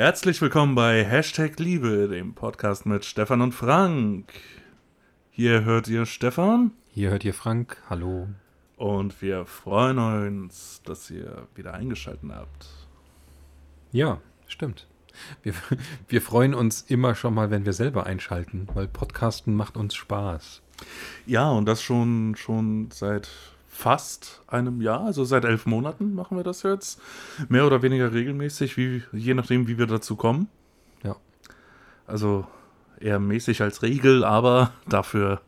Herzlich willkommen bei Hashtag Liebe, dem Podcast mit Stefan und Frank. Hier hört ihr Stefan. Hier hört ihr Frank. Hallo. Und wir freuen uns, dass ihr wieder eingeschaltet habt. Ja, stimmt. Wir, wir freuen uns immer schon mal, wenn wir selber einschalten, weil Podcasten macht uns Spaß. Ja, und das schon, schon seit fast einem Jahr, also seit elf Monaten machen wir das jetzt. Mehr oder weniger regelmäßig, wie, je nachdem, wie wir dazu kommen. Ja. Also eher mäßig als Regel, aber dafür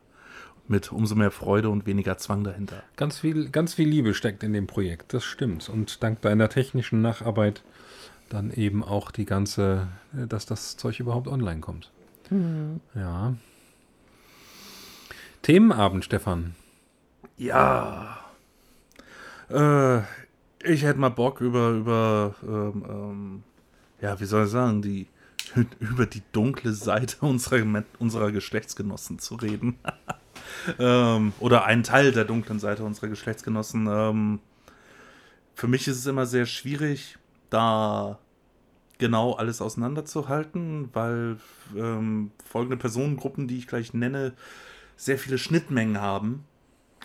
mit umso mehr Freude und weniger Zwang dahinter. Ganz viel, ganz viel Liebe steckt in dem Projekt, das stimmt. Und dank deiner technischen Nacharbeit dann eben auch die ganze, dass das Zeug überhaupt online kommt. Mhm. Ja. Themenabend, Stefan. Ja. Äh, ich hätte mal Bock über, über, ähm, ähm, ja, wie soll ich sagen, die, über die dunkle Seite unserer, unserer Geschlechtsgenossen zu reden. ähm, oder einen Teil der dunklen Seite unserer Geschlechtsgenossen. Ähm, für mich ist es immer sehr schwierig, da genau alles auseinanderzuhalten, weil ähm, folgende Personengruppen, die ich gleich nenne, sehr viele Schnittmengen haben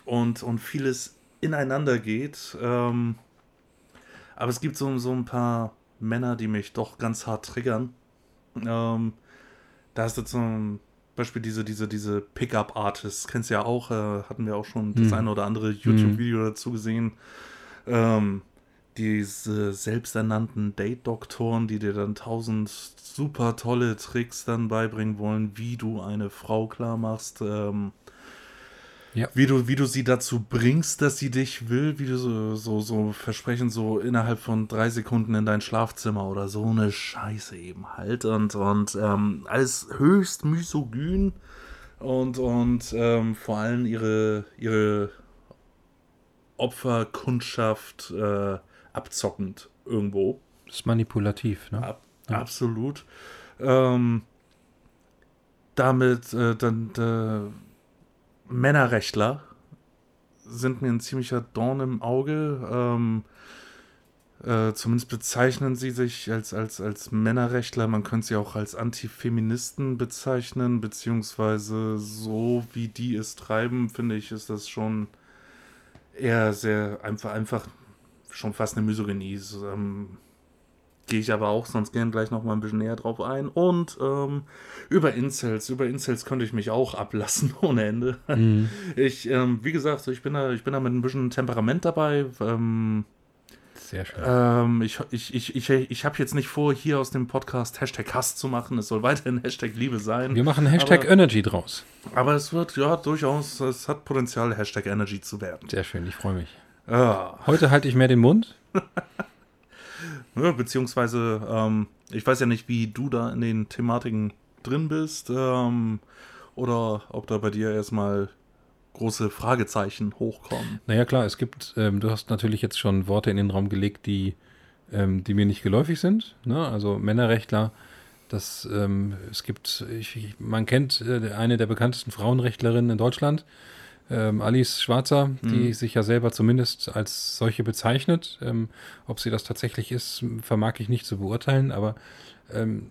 und, und vieles ineinander geht. Ähm, aber es gibt so, so ein paar Männer, die mich doch ganz hart triggern. Ähm, da ist jetzt zum Beispiel diese, diese, diese Pickup-Artists, kennst du ja auch, äh, hatten wir auch schon das Hm. eine oder andere YouTube-Video dazu gesehen. Ähm, diese selbsternannten Date-Doktoren, die dir dann tausend super tolle Tricks dann beibringen wollen, wie du eine Frau klar machst. Ähm, Ja. wie du, wie du sie dazu bringst, dass sie dich will, wie du so, so, so versprechen, so innerhalb von drei Sekunden in dein Schlafzimmer oder so eine Scheiße eben halt. Und, und ähm, alles höchst misogyn und, und ähm, vor allem ihre, ihre Opferkundschaft äh, abzockend irgendwo. Das ist manipulativ, ne? Ab, Ja. Absolut. Ähm, damit äh, dann äh, Männerrechtler sind mir ein ziemlicher Dorn im Auge. Ähm, äh, zumindest bezeichnen sie sich als, als, als Männerrechtler. Man könnte sie auch als Antifeministen bezeichnen, beziehungsweise so wie die es treiben, finde ich, ist das schon eher sehr einfach, einfach schon fast eine Misogynie. So, Ähm, Gehe ich aber auch sonst gern gleich noch mal ein bisschen näher drauf ein. Und ähm, über Incels, über Incels könnte ich mich auch ablassen ohne Ende. Mhm. Ich, ähm, wie gesagt, ich bin da, ich bin da mit ein bisschen Temperament dabei. Ähm, Sehr schön. ähm, ich ich, ich, ich, ich habe jetzt nicht vor, hier aus dem Podcast Hashtag Hass zu machen. Es soll weiterhin Hashtag Liebe sein. Wir machen Hashtag aber- Energy draus. Aber es wird, ja, durchaus, es hat Potenzial, Hashtag Energy zu werden. Sehr schön, ich freue mich. Ja. Heute halte ich mehr den Mund. Ja, beziehungsweise, ähm, ich weiß ja nicht, wie du da in den Thematiken drin bist, ähm, oder ob da bei dir erstmal große Fragezeichen hochkommen. Naja, klar, es gibt, ähm, du hast natürlich jetzt schon Worte in den Raum gelegt, die, ähm, die mir nicht geläufig sind. Ne? Also Männerrechtler, das, ähm, es gibt, ich, man kennt äh, eine der bekanntesten Frauenrechtlerinnen in Deutschland, ähm, Alice Schwarzer, die Mhm. sich ja selber zumindest als solche bezeichnet. Ähm, ob sie das tatsächlich ist, vermag ich nicht zu beurteilen, aber ähm,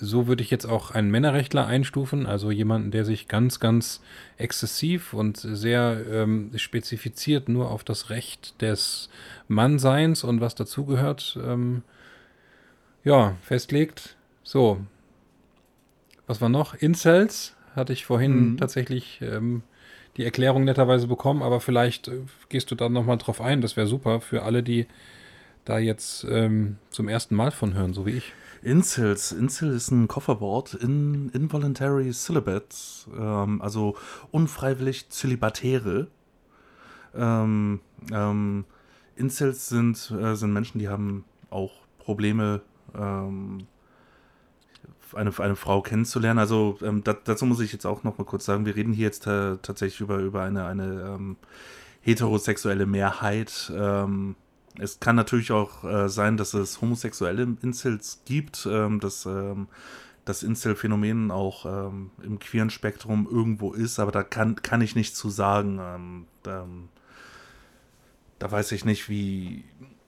so würde ich jetzt auch einen Männerrechtler einstufen, also jemanden, der sich ganz, ganz exzessiv und sehr ähm, spezifiziert nur auf das Recht des Mannseins und was dazugehört, ähm, ja, festlegt. So. Was war noch? Incels hatte ich vorhin Mhm. tatsächlich ähm, die Erklärung netterweise bekommen, aber vielleicht äh, gehst du da nochmal drauf ein. Das wäre super für alle, die da jetzt ähm, zum ersten Mal von hören, so wie ich. Incels. Incel ist ein Kofferwort in Involuntary Celibates, ähm, also unfreiwillig Zölibatäre. Ähm, ähm, Incels sind, äh, sind Menschen, die haben auch Probleme, ähm, eine, eine Frau kennenzulernen. Also ähm, da, dazu muss ich jetzt auch noch mal kurz sagen, wir reden hier jetzt äh, tatsächlich über, über eine, eine ähm, heterosexuelle Mehrheit. Ähm, es kann natürlich auch äh, sein, dass es homosexuelle Incels gibt, ähm, dass ähm, das Incel-Phänomen auch ähm, im queeren Spektrum irgendwo ist, aber da kann, kann ich nichts zu sagen. Ähm, da weiß ich nicht, wie,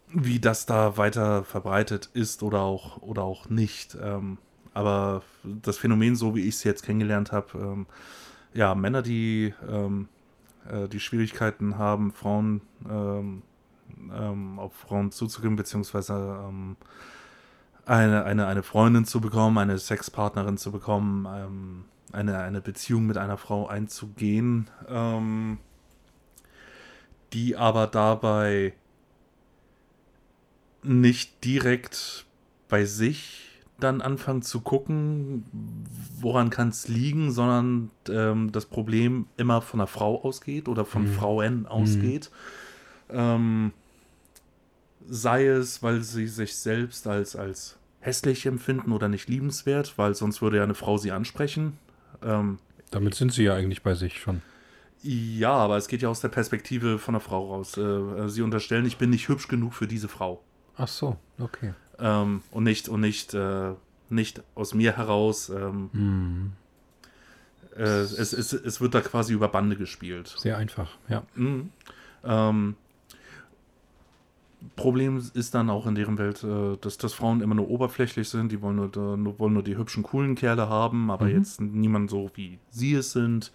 wie das da weiter verbreitet ist oder auch, oder auch nicht. Ähm, aber das Phänomen, so wie ich es jetzt kennengelernt habe, ähm, ja, Männer, die ähm, äh, die Schwierigkeiten haben, Frauen ähm, ähm, auf Frauen zuzugehen, beziehungsweise ähm, eine, eine, eine Freundin zu bekommen, eine Sexpartnerin zu bekommen, ähm, eine, eine Beziehung mit einer Frau einzugehen, die aber dabei nicht direkt bei sich dann anfangen zu gucken, woran kann es liegen, sondern ähm, das Problem immer von der Frau ausgeht oder von mhm. Frauen ausgeht. Mhm. Ähm, sei es, weil sie sich selbst als, als hässlich empfinden oder nicht liebenswert, weil sonst würde ja eine Frau sie ansprechen. Ähm, Damit sind sie ja eigentlich bei sich schon. Ja, aber es geht ja aus der Perspektive von der Frau raus. Äh, sie unterstellen, ich bin nicht hübsch genug für diese Frau. Ach so, okay. Ähm, und nicht, und nicht, äh, nicht aus mir heraus. Ähm, hm. äh, es, es, es wird da quasi über Bande gespielt. Sehr einfach, ja. Mhm. Ähm, Problem ist dann auch in deren Welt, äh, dass, dass Frauen immer nur oberflächlich sind. Die wollen nur, nur, wollen nur die hübschen, coolen Kerle haben, aber mhm. jetzt niemand so, wie sie es sind.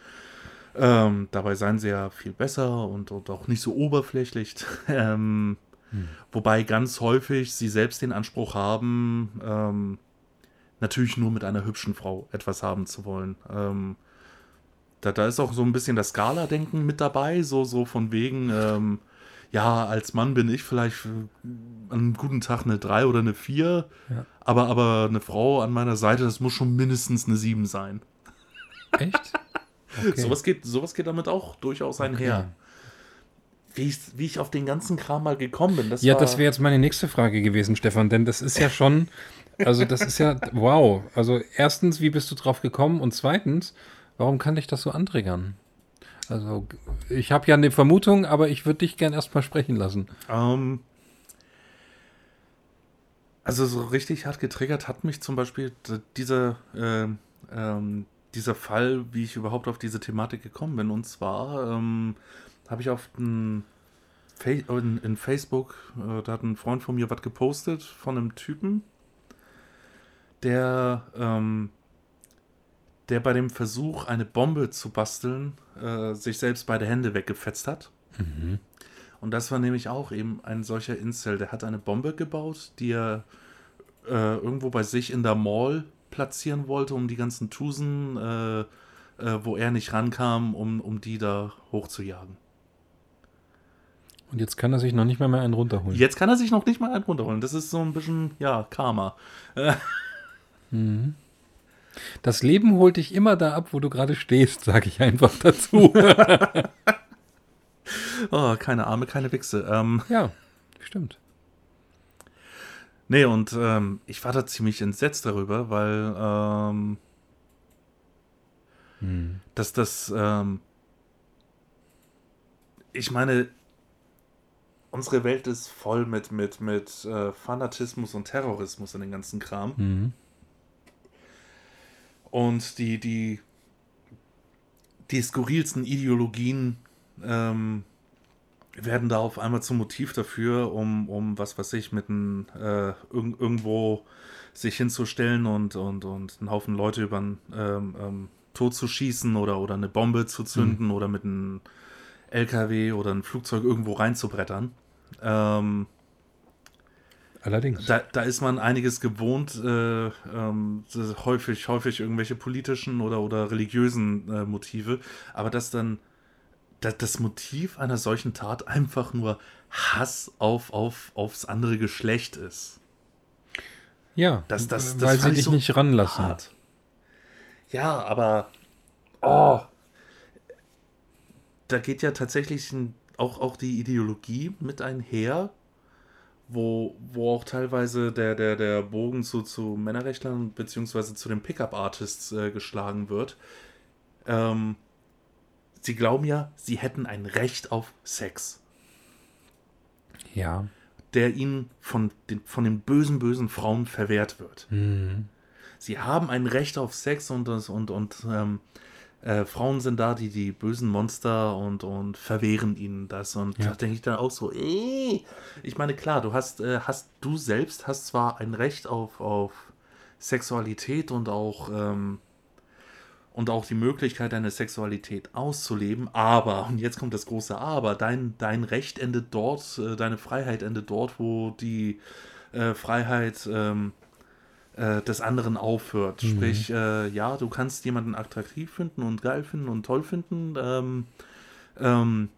Ähm, dabei seien sie ja viel besser und, und auch nicht so oberflächlich. ähm, hm. Wobei ganz häufig sie selbst den Anspruch haben, ähm, natürlich nur mit einer hübschen Frau etwas haben zu wollen. Ähm, da, da ist auch so ein bisschen das Skala-Denken mit dabei, so, so von wegen, ähm, ja, als Mann bin ich vielleicht an einem guten Tag eine 3 oder eine 4, ja. aber, aber eine Frau an meiner Seite, das muss schon mindestens eine 7 sein. Echt? Okay. sowas, geht, sowas geht damit auch durchaus einher. Okay wie ich, wie ich auf den ganzen Kram mal gekommen bin. Das ja, das wäre jetzt meine nächste Frage gewesen, Stefan, denn das ist ja schon, also das ist ja, wow. Also erstens, wie bist du drauf gekommen? Und zweitens, warum kann dich das so antriggern? Also ich habe ja eine Vermutung, aber ich würde dich gern erstmal sprechen lassen. Ähm, also so richtig hart getriggert hat mich zum Beispiel dieser, äh, ähm, dieser Fall, wie ich überhaupt auf diese Thematik gekommen bin. Und zwar ähm, habe ich auf den in, in Facebook, äh, da hat ein Freund von mir was gepostet von einem Typen, der, ähm, der bei dem Versuch, eine Bombe zu basteln, äh, sich selbst beide Hände weggefetzt hat. Mhm. Und das war nämlich auch eben ein solcher Incel. Der hat eine Bombe gebaut, die er äh, irgendwo bei sich in der Mall platzieren wollte, um die ganzen Tusen, äh, äh, wo er nicht rankam, um, um die da hochzujagen. Und jetzt kann er sich noch nicht mal mehr einen runterholen. Jetzt kann er sich noch nicht mal einen runterholen. Das ist so ein bisschen, ja, Karma. Mhm. Das Leben holt dich immer da ab, wo du gerade stehst, sage ich einfach dazu. oh, keine Arme, keine Wichse. Ähm, ja, stimmt. Nee, und ähm, ich war da ziemlich entsetzt darüber, weil ähm, hm. dass das, ähm, ich meine, unsere Welt ist voll mit, mit, mit äh, Fanatismus und Terrorismus in den ganzen Kram. Mhm. Und die, die, die skurrilsten Ideologien ähm, werden da auf einmal zum Motiv dafür, um, um was weiß ich, mit ein, äh, irg irgendwo sich hinzustellen und, und, und einen Haufen Leute über den ähm, ähm, Tod zu schießen oder, oder eine Bombe zu zünden mhm. oder mit einem LKW oder ein Flugzeug irgendwo reinzubrettern. Ähm, Allerdings. Da, da, ist man einiges gewohnt, äh, ähm, häufig, häufig irgendwelche politischen oder, oder religiösen äh, Motive, aber dass dann da, das Motiv einer solchen Tat einfach nur Hass auf, auf, aufs andere Geschlecht ist. Ja, das, das, das weil sie dich so nicht ranlassen. Hart. Ja, aber oh, da geht ja tatsächlich ein, auch, auch die Ideologie mit einher, wo, wo auch teilweise der, der, der Bogen zu, zu Männerrechtlern beziehungsweise zu den Pickup-Artists äh, geschlagen wird. Ähm, sie glauben ja, sie hätten ein Recht auf Sex. Ja. Der ihnen von den, von den bösen, bösen Frauen verwehrt wird. Mhm. Sie haben ein Recht auf Sex und, und, und ähm, äh, Frauen sind da, die die bösen Monster und, und verwehren ihnen das. Und Ja. da denke ich dann auch so, ey, ich meine, klar, du hast, äh, hast, du selbst hast zwar ein Recht auf, auf Sexualität und auch, ähm, und auch die Möglichkeit, deine Sexualität auszuleben, aber, und jetzt kommt das große Aber, dein, dein Recht endet dort, äh, deine Freiheit endet dort, wo die äh, Freiheit ähm, äh, des anderen aufhört. Mhm. Sprich, äh, ja, du kannst jemanden attraktiv finden und geil finden und toll finden, ähm, ähm,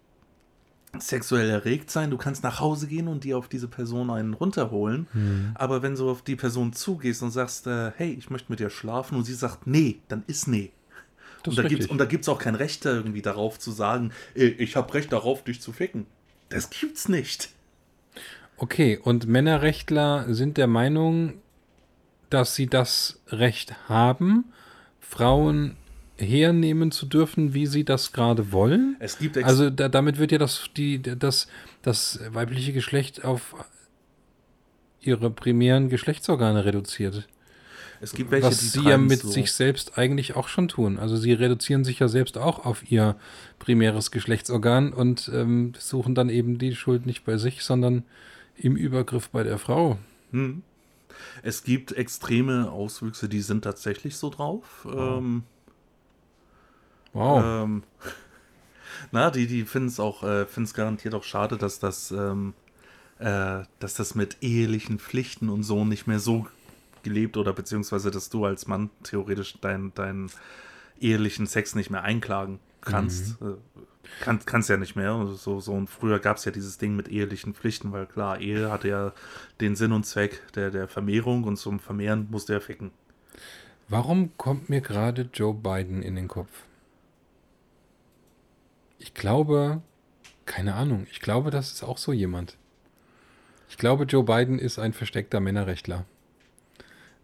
sexuell erregt sein, du kannst nach Hause gehen und dir auf diese Person einen runterholen, Mhm. aber wenn du auf die Person zugehst und sagst, äh, hey, ich möchte mit dir schlafen und sie sagt, nee, dann ist nee. Das Und da, gibt's, und da gibt's auch kein Recht da irgendwie darauf zu sagen, "Ey, ich habe Recht darauf, dich zu ficken. Das gibt's nicht. Okay, und Männerrechtler sind der Meinung, dass sie das Recht haben, Frauen hernehmen zu dürfen, wie sie das gerade wollen. Es gibt Also da, damit wird ja das, die, das, das weibliche Geschlecht auf ihre primären Geschlechtsorgane reduziert. es gibt welche, was die sie ja mit so. sich selbst eigentlich auch schon tun. Also sie reduzieren sich ja selbst auch auf ihr primäres Geschlechtsorgan und ähm, suchen dann eben die Schuld nicht bei sich, sondern im Übergriff bei der Frau. Hm. Es gibt extreme Auswüchse, die sind tatsächlich so drauf. Ähm, Wow. ähm, na, die, die finden es auch, äh, finden es garantiert auch schade, dass das, ähm, äh, dass das mit ehelichen Pflichten und so nicht mehr so gelebt oder beziehungsweise, dass du als Mann theoretisch deinen deinen ehelichen Sex nicht mehr einklagen kannst. Äh, kann, kannst ja nicht mehr. So, so. Und früher gab es ja dieses Ding mit ehelichen Pflichten, weil klar, Ehe hatte ja den Sinn und Zweck der, der Vermehrung und zum Vermehren musste er ficken. Warum kommt mir gerade Joe Biden in den Kopf? Ich glaube, keine Ahnung, ich glaube, das ist auch so jemand. Ich glaube, Joe Biden ist ein versteckter Männerrechtler.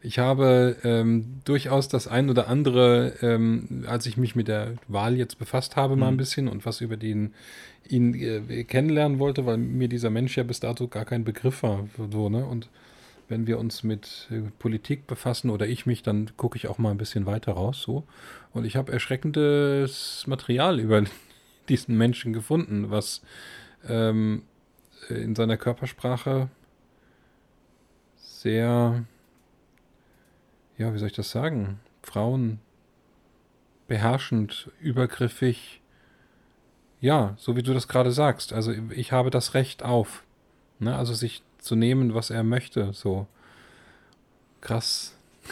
Ich habe ähm, durchaus das ein oder andere, ähm, als ich mich mit der Wahl jetzt befasst habe, mal ein Mhm. bisschen und was über den, ihn äh, kennenlernen wollte, weil mir dieser Mensch ja bis dato gar kein Begriff war. So, ne? Und wenn wir uns mit äh, Politik befassen oder ich mich, dann gucke ich auch mal ein bisschen weiter raus. So. Und ich habe erschreckendes Material über diesen Menschen gefunden, was ähm, in seiner Körpersprache sehr, ja, wie soll ich das sagen, Frauen beherrschend, übergriffig, ja, so wie du das gerade sagst. Also ich habe das Recht auf, ne? also sich zu nehmen, was er möchte, so krass.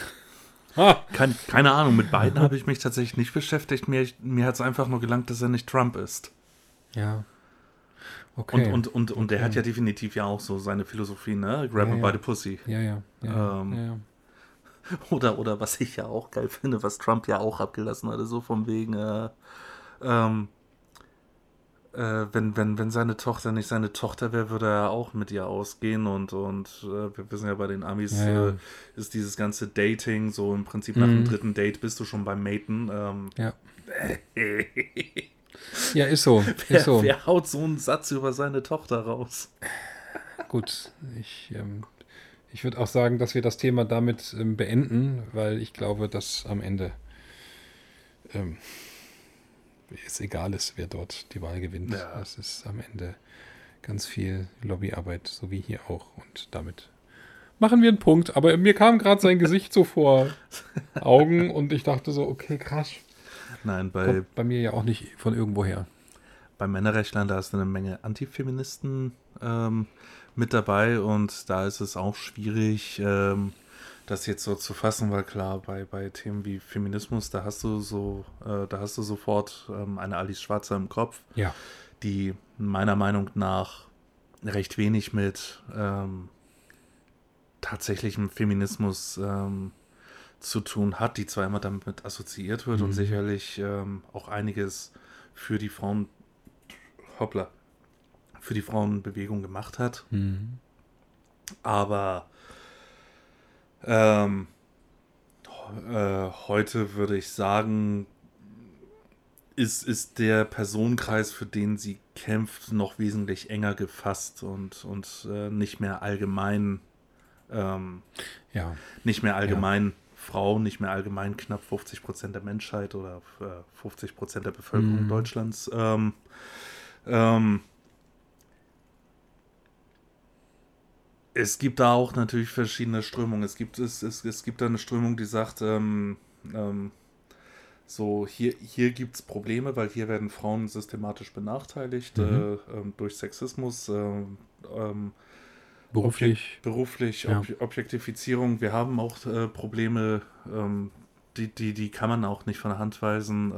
Ah, Kein, keine Ahnung, mit beiden habe ich mich tatsächlich nicht beschäftigt. Mir, mir hat es einfach nur gelangt, dass er nicht Trump ist. ja. Okay. Und, und, und, und der Okay. hat ja definitiv ja auch so seine Philosophie, ne? Grab Ja, him ja. by the pussy. ja, ja, ja, Ähm, ja, ja. Oder, oder was ich ja auch geil finde, was Trump ja auch abgelassen hatte, so von wegen, äh, ähm, äh, wenn, wenn, wenn seine Tochter nicht seine Tochter wäre, würde er auch mit ihr ausgehen und, und äh, wir wissen ja bei den Amis Ja. Äh, ist dieses ganze Dating, so im Prinzip nach Mhm. dem dritten Date bist du schon beim Maten. Ähm, Ja. Ja, ist so. wer, Ist so. wer haut so einen Satz über seine Tochter raus? Gut, ich, ähm, ich würde auch sagen, dass wir das Thema damit ähm, beenden, weil ich glaube, dass am Ende ähm, es egal ist, wer dort die Wahl gewinnt. Ja. Es ist am Ende ganz viel Lobbyarbeit, so wie hier auch. Und damit machen wir einen Punkt. Aber mir kam gerade sein Gesicht so vor Augen und ich dachte so, okay, krass. Nein, bei, Kommt bei mir ja auch nicht von irgendwoher. bei Männerrechtlern, da ist eine Menge Antifeministen ähm, mit dabei und da ist es auch schwierig, ähm, das jetzt so zu fassen, weil klar, bei, bei Themen wie Feminismus, da hast du so, äh, da hast du sofort ähm, eine Alice Schwarzer im Kopf, Ja. die meiner Meinung nach recht wenig mit ähm, tatsächlichem Feminismus ähm, zu tun hat, die zwar immer damit assoziiert wird und Mhm. sicherlich ähm, auch einiges für die Frauen, hoppla, für die Frauenbewegung gemacht hat, Mhm. aber ähm, äh, heute würde ich sagen, ist, ist der Personenkreis, für den sie kämpft, noch wesentlich enger gefasst und, und äh, nicht mehr allgemein ähm, Ja. nicht mehr allgemein Frauen, nicht mehr allgemein knapp 50 Prozent der Menschheit oder äh, 50 Prozent der Bevölkerung Mhm. Deutschlands. Ähm, ähm, es gibt da auch natürlich verschiedene Strömungen. Es gibt, es, es, es gibt da eine Strömung, die sagt, ähm, ähm, so hier, hier gibt es Probleme, weil hier werden Frauen systematisch benachteiligt Mhm. äh, ähm, durch Sexismus, ähm, ähm, Beruflich. beruflich, Ja. Ob Objektifizierung. Wir haben auch äh, Probleme, ähm, die, die, die kann man auch nicht von der Hand weisen.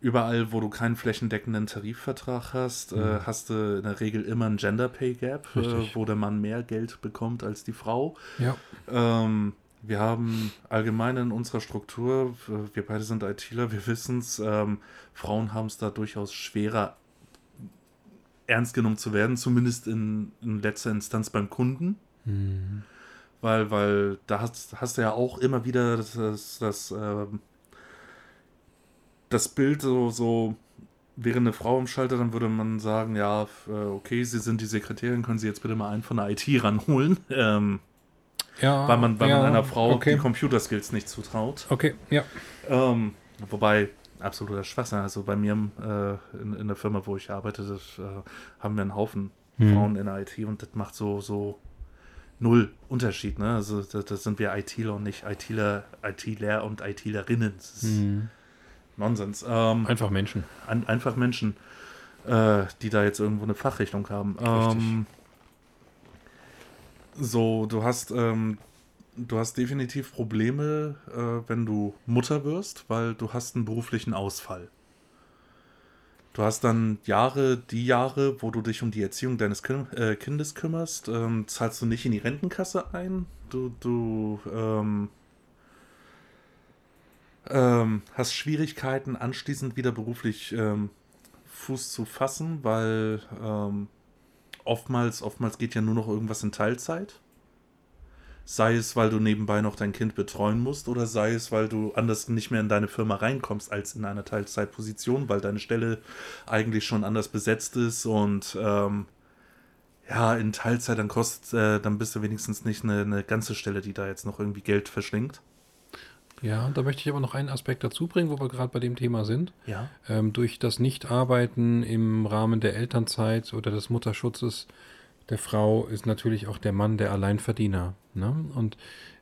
Überall, wo du keinen flächendeckenden Tarifvertrag hast, äh, Mhm. hast du in der Regel immer ein Gender Pay Gap, äh, wo der Mann mehr Geld bekommt als die Frau. Ja. Ähm, wir haben allgemein in unserer Struktur, wir beide sind ITler, wir wissen es, ähm, Frauen haben es da durchaus schwerer, ernst genommen zu werden, zumindest in, in letzter Instanz beim Kunden. Mhm. Weil, weil da hast, hast du ja auch immer wieder das, das, das, ähm, das Bild so, so, wäre eine Frau im Schalter, dann würde man sagen, ja, äh, okay, Sie sind die Sekretärin, können Sie jetzt bitte mal einen von der IT ranholen, ähm, Ja, weil man, weil ja, man einer Frau okay. die Computerskills nicht zutraut. Okay, ja. Ähm, wobei, absoluter Schwachsinn, also bei mir äh, in, in der Firma, wo ich arbeite, das, äh, haben wir einen Haufen Hm. Frauen in der IT und das macht so, so null Unterschied, ne? Also das, das sind wir ITler und nicht ITler, ITler und ITlerinnen. Das ist Mhm. Nonsens. Ähm, Einfach Menschen. an, einfach Menschen, äh, die da jetzt irgendwo eine Fachrichtung haben. Ähm, so, du hast, ähm, du hast definitiv Probleme, äh, wenn du Mutter wirst, weil du hast einen beruflichen Ausfall. Du hast dann Jahre, die Jahre, wo du dich um die Erziehung deines Kin äh, Kindes kümmerst, ähm, zahlst du nicht in die Rentenkasse ein. Du, du ähm, hast Schwierigkeiten, anschließend wieder beruflich ähm, Fuß zu fassen, weil ähm, oftmals, oftmals geht ja nur noch irgendwas in Teilzeit. Sei es, weil du nebenbei noch dein Kind betreuen musst, oder sei es, weil du anders nicht mehr in deine Firma reinkommst als in einer Teilzeitposition, weil deine Stelle eigentlich schon anders besetzt ist und ähm, ja, in Teilzeit dann kostet, äh, dann bist du wenigstens nicht eine, eine ganze Stelle, die da jetzt noch irgendwie Geld verschlingt. Ja, da möchte ich aber noch einen Aspekt dazu bringen, wo wir gerade bei dem Thema sind. Ja. Ähm, durch das Nichtarbeiten im Rahmen der Elternzeit oder des Mutterschutzes der Frau ist natürlich auch der Mann der Alleinverdiener. Ne? Und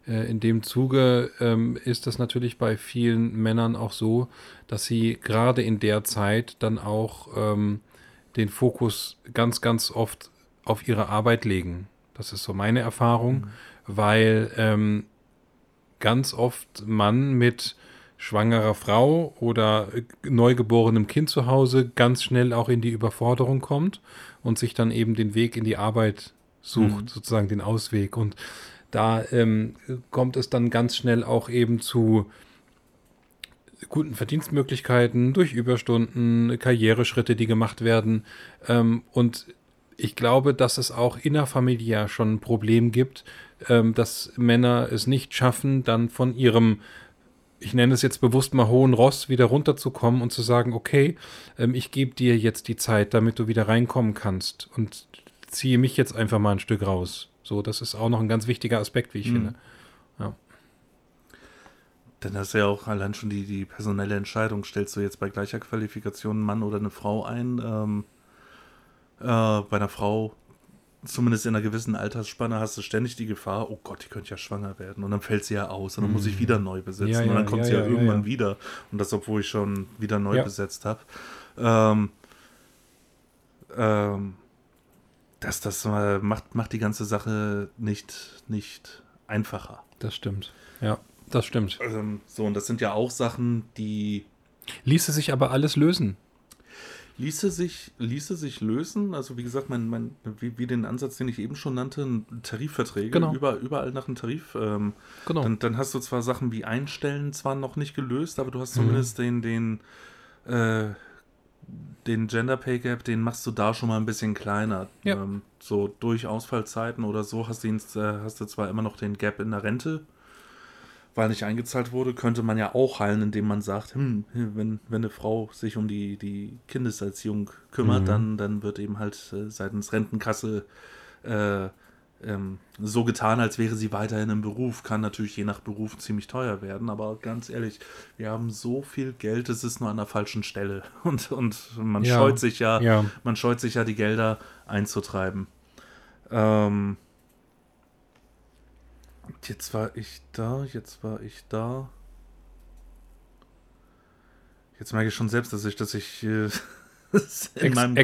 äh, in dem Zuge ähm, ist das natürlich bei vielen Männern auch so, dass sie gerade in der Zeit dann auch ähm, den Fokus ganz, ganz oft auf ihre Arbeit legen. Das ist so meine Erfahrung, weil ähm, ganz oft Mann mit schwangerer Frau oder äh, neugeborenem Kind zu Hause ganz schnell auch in die Überforderung kommt und sich dann eben den Weg in die Arbeit sucht, Mhm. sozusagen den Ausweg. Und da ähm, kommt es dann ganz schnell auch eben zu guten Verdienstmöglichkeiten durch Überstunden, Karriereschritte, die gemacht werden. Ähm, und ich glaube, dass es auch innerfamiliär schon ein Problem gibt, ähm, dass Männer es nicht schaffen, dann von ihrem, ich nenne es jetzt bewusst mal hohen Ross, wieder runterzukommen und zu sagen, okay, ähm, ich gebe dir jetzt die Zeit, damit du wieder reinkommen kannst und ziehe mich jetzt einfach mal ein Stück raus. So, das ist auch noch ein ganz wichtiger Aspekt, wie ich Mhm. finde. Denn das ist ja auch allein schon die, die personelle Entscheidung. Stellst du jetzt bei gleicher Qualifikation einen Mann oder eine Frau ein? Ähm, äh, bei einer Frau, zumindest in einer gewissen Altersspanne, hast du ständig die Gefahr, oh Gott, die könnte ja schwanger werden. Und dann fällt sie ja aus und dann muss ich wieder neu besetzen. Mhm. Ja, und dann ja, kommt ja, sie ja, ja, ja, irgendwann ja. wieder. Und das, obwohl ich schon wieder neu Ja. besetzt habe. Ähm, ähm, das das macht, macht die ganze Sache nicht, nicht einfacher. Das stimmt. Ja, das stimmt. Ähm, so, und das sind ja auch Sachen, die Ließe sich aber alles lösen. Ließe sich, ließe sich lösen. Also wie gesagt, mein, mein, wie, wie den Ansatz, den ich eben schon nannte, Tarifverträge, Genau. über, überall nach einem Tarif. Ähm, Genau. dann, dann hast du zwar Sachen wie Einstellen zwar noch nicht gelöst, aber du hast Mhm. zumindest den, den, äh, den Gender Pay Gap, den machst du da schon mal ein bisschen kleiner. Ja. Ähm, so durch Ausfallzeiten oder so hast du, ihn, äh, hast du zwar immer noch den Gap in der Rente, weil nicht eingezahlt wurde, könnte man ja auch heilen, indem man sagt, hm, wenn, wenn eine Frau sich um die, die Kindeserziehung kümmert, Mhm. dann, dann wird eben halt äh, seitens Rentenkasse äh, ähm, so getan, als wäre sie weiterhin im Beruf. Kann natürlich je nach Beruf ziemlich teuer werden, aber ganz ehrlich, wir haben so viel Geld, es ist nur an der falschen Stelle. Und, und man Ja, scheut sich ja, ja. man scheut sich ja, die Gelder einzutreiben. Ähm, jetzt war ich da, jetzt war ich da. Jetzt merke ich schon selbst, dass ich, dass ich äh, in, Ex meinem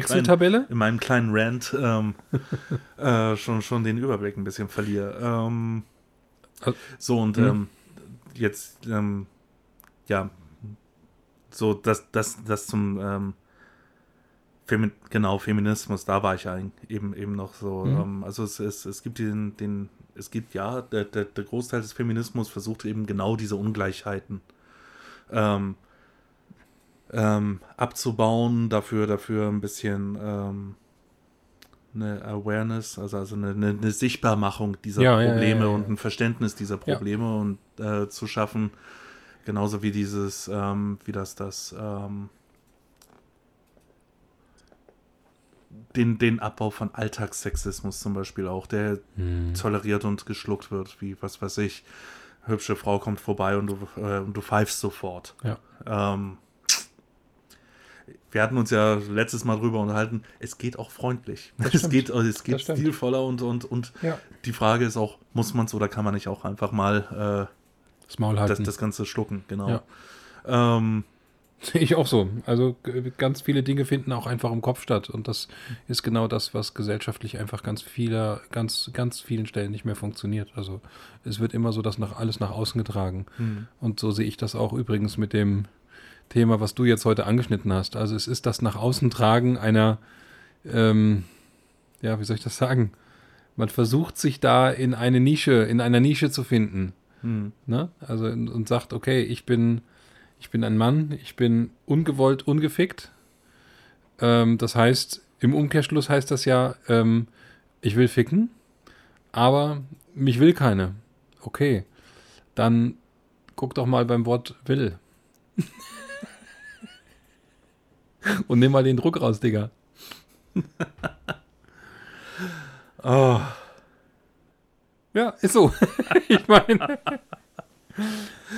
in meinem kleinen Rant ähm, äh, schon, schon den Überblick ein bisschen verliere. Ähm, so, und Mhm. ähm, jetzt, ähm, ja, so, das, das, das zum, ähm, Femi genau, Feminismus, da war ich eben, eben noch so. Mhm. Ähm, also es, es, es gibt den, den, es gibt ja, der, der, der Großteil des Feminismus versucht eben genau diese Ungleichheiten ähm, ähm, abzubauen, dafür, dafür ein bisschen ähm, eine Awareness, also, also eine, eine, eine Sichtbarmachung dieser Ja, Probleme ja, ja. und ein Verständnis dieser. Probleme und äh, zu schaffen. Genauso wie dieses, ähm, wie das das, ähm, den, den Abbau von Alltagssexismus zum Beispiel auch, der Hm. toleriert und geschluckt wird, wie was weiß ich, hübsche Frau kommt vorbei und du, äh, und du pfeifst sofort. Ja. Ähm, wir hatten uns ja letztes Mal drüber unterhalten, es geht auch freundlich. Das es geht, es Das geht stilvoller und, und, und Ja. die Frage ist auch, muss man es oder kann man nicht auch einfach mal Das äh, das, halten. das Ganze schlucken, genau. Ja. Ähm, ich auch so. Also ganz viele Dinge finden auch einfach im Kopf statt. Und das ist genau das, was gesellschaftlich einfach ganz vieler, ganz, ganz vielen Stellen nicht mehr funktioniert. Also es wird immer so das nach alles nach außen getragen. hm. Und so sehe ich das auch übrigens mit dem Thema, was du jetzt heute angeschnitten hast. Also es ist das nach außen tragen einer, ähm, ja, wie soll ich das sagen? Man versucht sich da in eine Nische, in einer Nische zu finden. Hm. Ne? Also und sagt, okay, ich bin, ich bin ein Mann, ich bin ungewollt, ungefickt. Ähm, das heißt, im Umkehrschluss heißt das ja, ähm, ich will ficken, aber mich will keine. Okay, dann guck doch mal beim Wort will. und nimm mal den Druck raus, Digga. Oh, Ja, ist so. ich meine.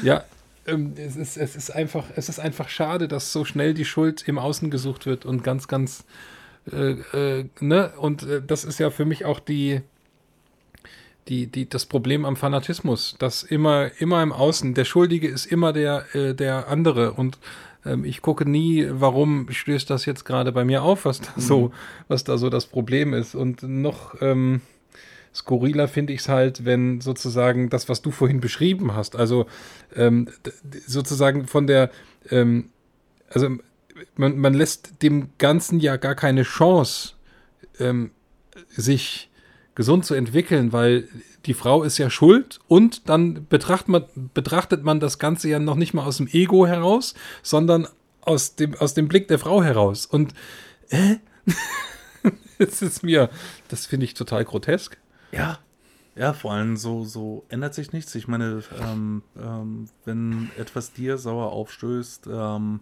ja, es, ist, es, ist einfach, es ist einfach schade, dass so schnell die Schuld im Außen gesucht wird und ganz, ganz. Äh, äh, ne? Und äh, das ist ja für mich auch die, die, die, das Problem am Fanatismus, dass immer, immer im Außen, der Schuldige ist immer der, äh, der andere und ähm, ich gucke nie, warum stößt das jetzt gerade bei mir auf, was da so, was da so das Problem ist. Und noch ähm, skurriler finde ich es halt, wenn sozusagen das, was du vorhin beschrieben hast, also ähm, sozusagen von der, ähm, also man, man lässt dem Ganzen ja gar keine Chance, ähm, sich gesund zu entwickeln, weil die Frau ist ja schuld und dann betracht man, betrachtet man das Ganze ja noch nicht mal aus dem Ego heraus, sondern aus dem, aus dem Blick der Frau heraus. Und äh, das ist mir, das finde ich total grotesk. Ja. Ja, vor allem so, so ändert sich nichts. Ich meine, ähm, ähm, wenn etwas dir sauer aufstößt ähm,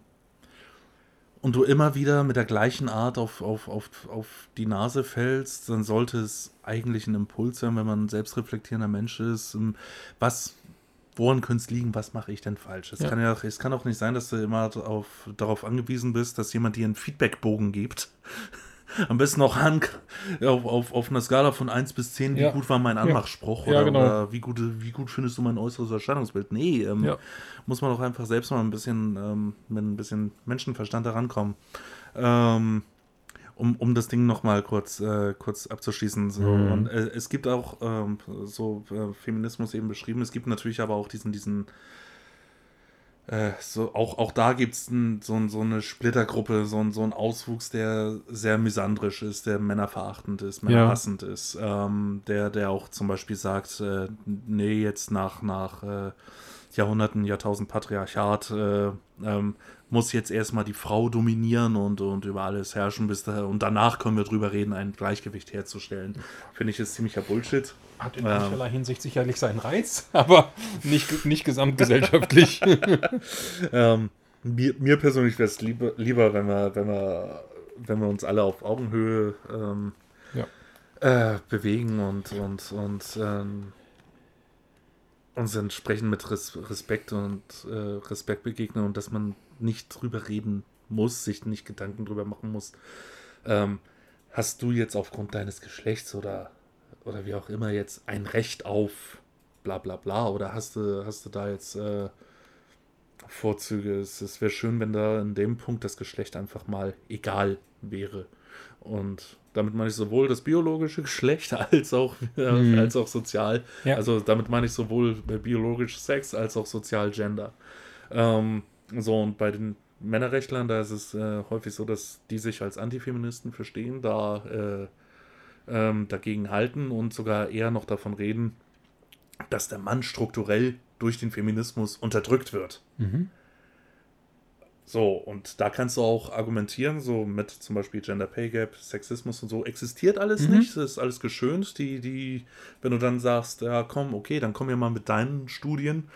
und du immer wieder mit der gleichen Art auf, auf, auf, auf die Nase fällst, dann sollte es eigentlich ein Impuls sein, wenn man ein selbstreflektierender Mensch ist. ähm, Was, woran könnte es liegen, was mache ich denn falsch? Es, Ja. kann ja, es kann auch nicht sein, dass du immer auf, darauf angewiesen bist, dass jemand dir einen Feedbackbogen gibt. Am besten auch an, auf, auf, auf einer Skala von 1 bis 10, wie Ja. gut war mein Ja. Anmachspruch Ja, oder, genau. oder wie, gut, wie gut findest du mein äußeres Erscheinungsbild. Nee, ähm, Ja. muss man doch einfach selbst mal ein bisschen ähm, mit ein bisschen Menschenverstand herankommen. Ähm, um, um das Ding nochmal kurz, äh, kurz abzuschließen. So. Mhm. Und, äh, es gibt auch ähm, so äh, Feminismus eben beschrieben, es gibt natürlich aber auch diesen, diesen äh, so, auch, auch da gibt es so, so eine Splittergruppe, so, ein- so einen Auswuchs, der sehr misandrisch ist, der männerverachtend ist, männerhassend ist, ähm, der, der auch zum Beispiel sagt, äh, nee, jetzt nach, nach äh, Jahrhunderten, Jahrtausend Patriarchat äh, ähm, muss jetzt erstmal die Frau dominieren und, und über alles herrschen, bis da, und danach können wir drüber reden, ein Gleichgewicht herzustellen. Finde ich ist ziemlicher Bullshit. Hat in Ähm. mancherlei Hinsicht sicherlich seinen Reiz, aber nicht, nicht gesamtgesellschaftlich. Ähm, mir, mir persönlich wäre es lieber, lieber, wenn wir, wenn wir, wenn wir uns alle auf Augenhöhe ähm, Ja. äh, bewegen und, und, und ähm, uns entsprechend mit Res Respekt und äh, Respekt begegnen und dass man nicht drüber reden muss, sich nicht Gedanken drüber machen muss. Ähm, hast du jetzt aufgrund deines Geschlechts oder, oder wie auch immer jetzt ein Recht auf bla bla bla oder hast du, hast du da jetzt äh, Vorzüge? Es, es wäre schön, wenn da in dem Punkt das Geschlecht einfach mal egal wäre. Und damit meine ich sowohl das biologische Geschlecht als auch, mhm. als auch sozial. Ja. Also damit meine ich sowohl biologisch Sex als auch sozial Gender. Ähm, so, und bei den Männerrechtlern, da ist es äh, häufig so, dass die sich als Antifeministen verstehen, da äh, ähm, dagegen halten und sogar eher noch davon reden, dass der Mann strukturell durch den Feminismus unterdrückt wird. Mhm. So, und da kannst du auch argumentieren, so mit zum Beispiel Gender Pay Gap, Sexismus und so, existiert alles mhm. nicht, das ist alles geschönt. Die, die, wenn du dann sagst, ja komm, okay, dann komm ja mal mit deinen Studien,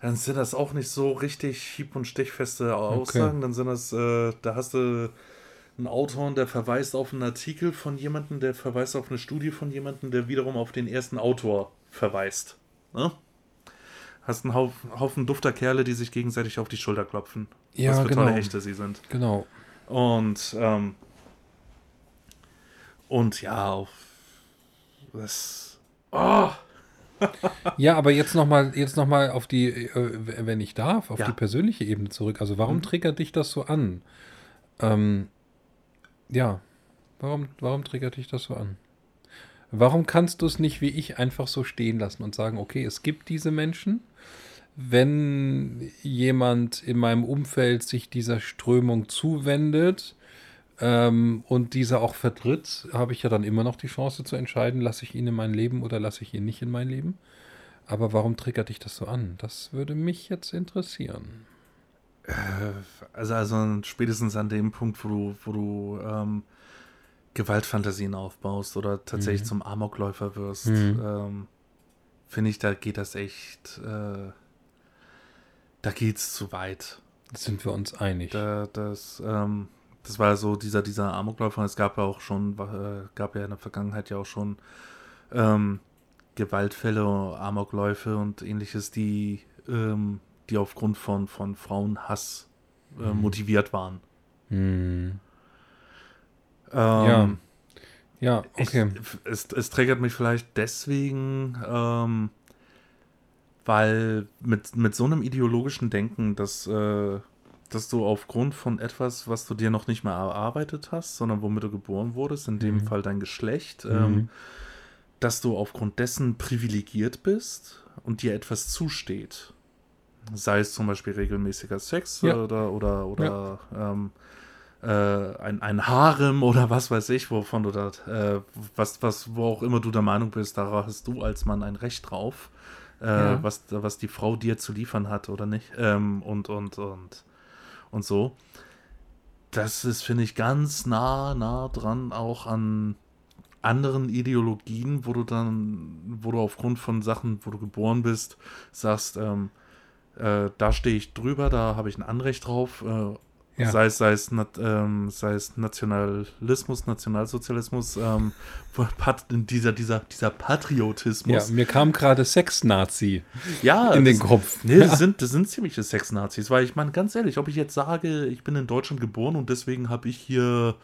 dann sind das auch nicht so richtig hieb- und stichfeste Aussagen. Okay. Dann sind das, äh, da hast du einen Autor, der verweist auf einen Artikel von jemandem, der verweist auf eine Studie von jemandem, der wiederum auf den ersten Autor verweist. Ne? Hast einen Haufen, Haufen dufter Kerle, die sich gegenseitig auf die Schulter klopfen. Ja, was für genau. tolle Hechte sie sind. Genau. Und, ähm, und ja, auf das. Oh! ja, aber jetzt nochmal jetzt noch mal auf die, äh, wenn ich darf, auf ja. die persönliche Ebene zurück. Also warum mhm. triggert dich das so an? Ähm, ja, warum, warum triggert dich das so an? Warum kannst du es nicht wie ich einfach so stehen lassen und sagen, okay, es gibt diese Menschen, wenn jemand in meinem Umfeld sich dieser Strömung zuwendet ähm, und diese auch vertritt, habe ich ja dann immer noch die Chance zu entscheiden, lasse ich ihn in mein Leben oder lasse ich ihn nicht in mein Leben. Aber warum triggert dich das so an? Das würde mich jetzt interessieren. Äh, also, also spätestens an dem Punkt, wo du, wo du ähm, Gewaltfantasien aufbaust oder tatsächlich mhm. zum Amokläufer wirst, mhm. ähm, finde ich, da geht das echt. Äh, da geht's zu weit. Sind wir uns einig. Da, das, ähm, das war so dieser, dieser Amokläufer. Es gab ja auch schon, äh, gab ja in der Vergangenheit ja auch schon ähm, Gewaltfälle, Amokläufe und ähnliches, die, ähm, die aufgrund von, von Frauenhass äh, mhm. motiviert waren. Mhm. ja. Ja, okay. Ich, es, es triggert mich vielleicht deswegen, ähm, weil mit, mit so einem ideologischen Denken, dass, äh, dass du aufgrund von etwas, was du dir noch nicht mal erarbeitet hast, sondern womit du geboren wurdest, in dem mhm. Fall dein Geschlecht, mhm. ähm, dass du aufgrund dessen privilegiert bist und dir etwas zusteht. Sei es zum Beispiel regelmäßiger Sex ja. oder, oder, oder ja. ähm, äh, ein, ein Harem oder was weiß ich, wovon du da, äh, was, was, wo auch immer du der Meinung bist, da hast du als Mann ein Recht drauf äh, ja. was, was die Frau dir zu liefern hat oder nicht. Ähm, und, und, und, und so. Das ist, finde ich, ganz nah, nah dran auch an anderen Ideologien, wo du dann, wo du aufgrund von Sachen, wo du geboren bist, sagst, ähm, äh, da stehe ich drüber, da habe ich ein Anrecht drauf, äh, ja. Sei, es, sei, es, ähm, sei es Nationalismus, Nationalsozialismus, ähm, dieser, dieser, dieser Patriotismus. Ja, mir kam gerade Sex-Nazi ja, in den Kopf. Nee, das, sind, das sind ziemliche Sex-Nazis, weil ich meine, ganz ehrlich, ob ich jetzt sage, ich bin in Deutschland geboren und deswegen habe ich hier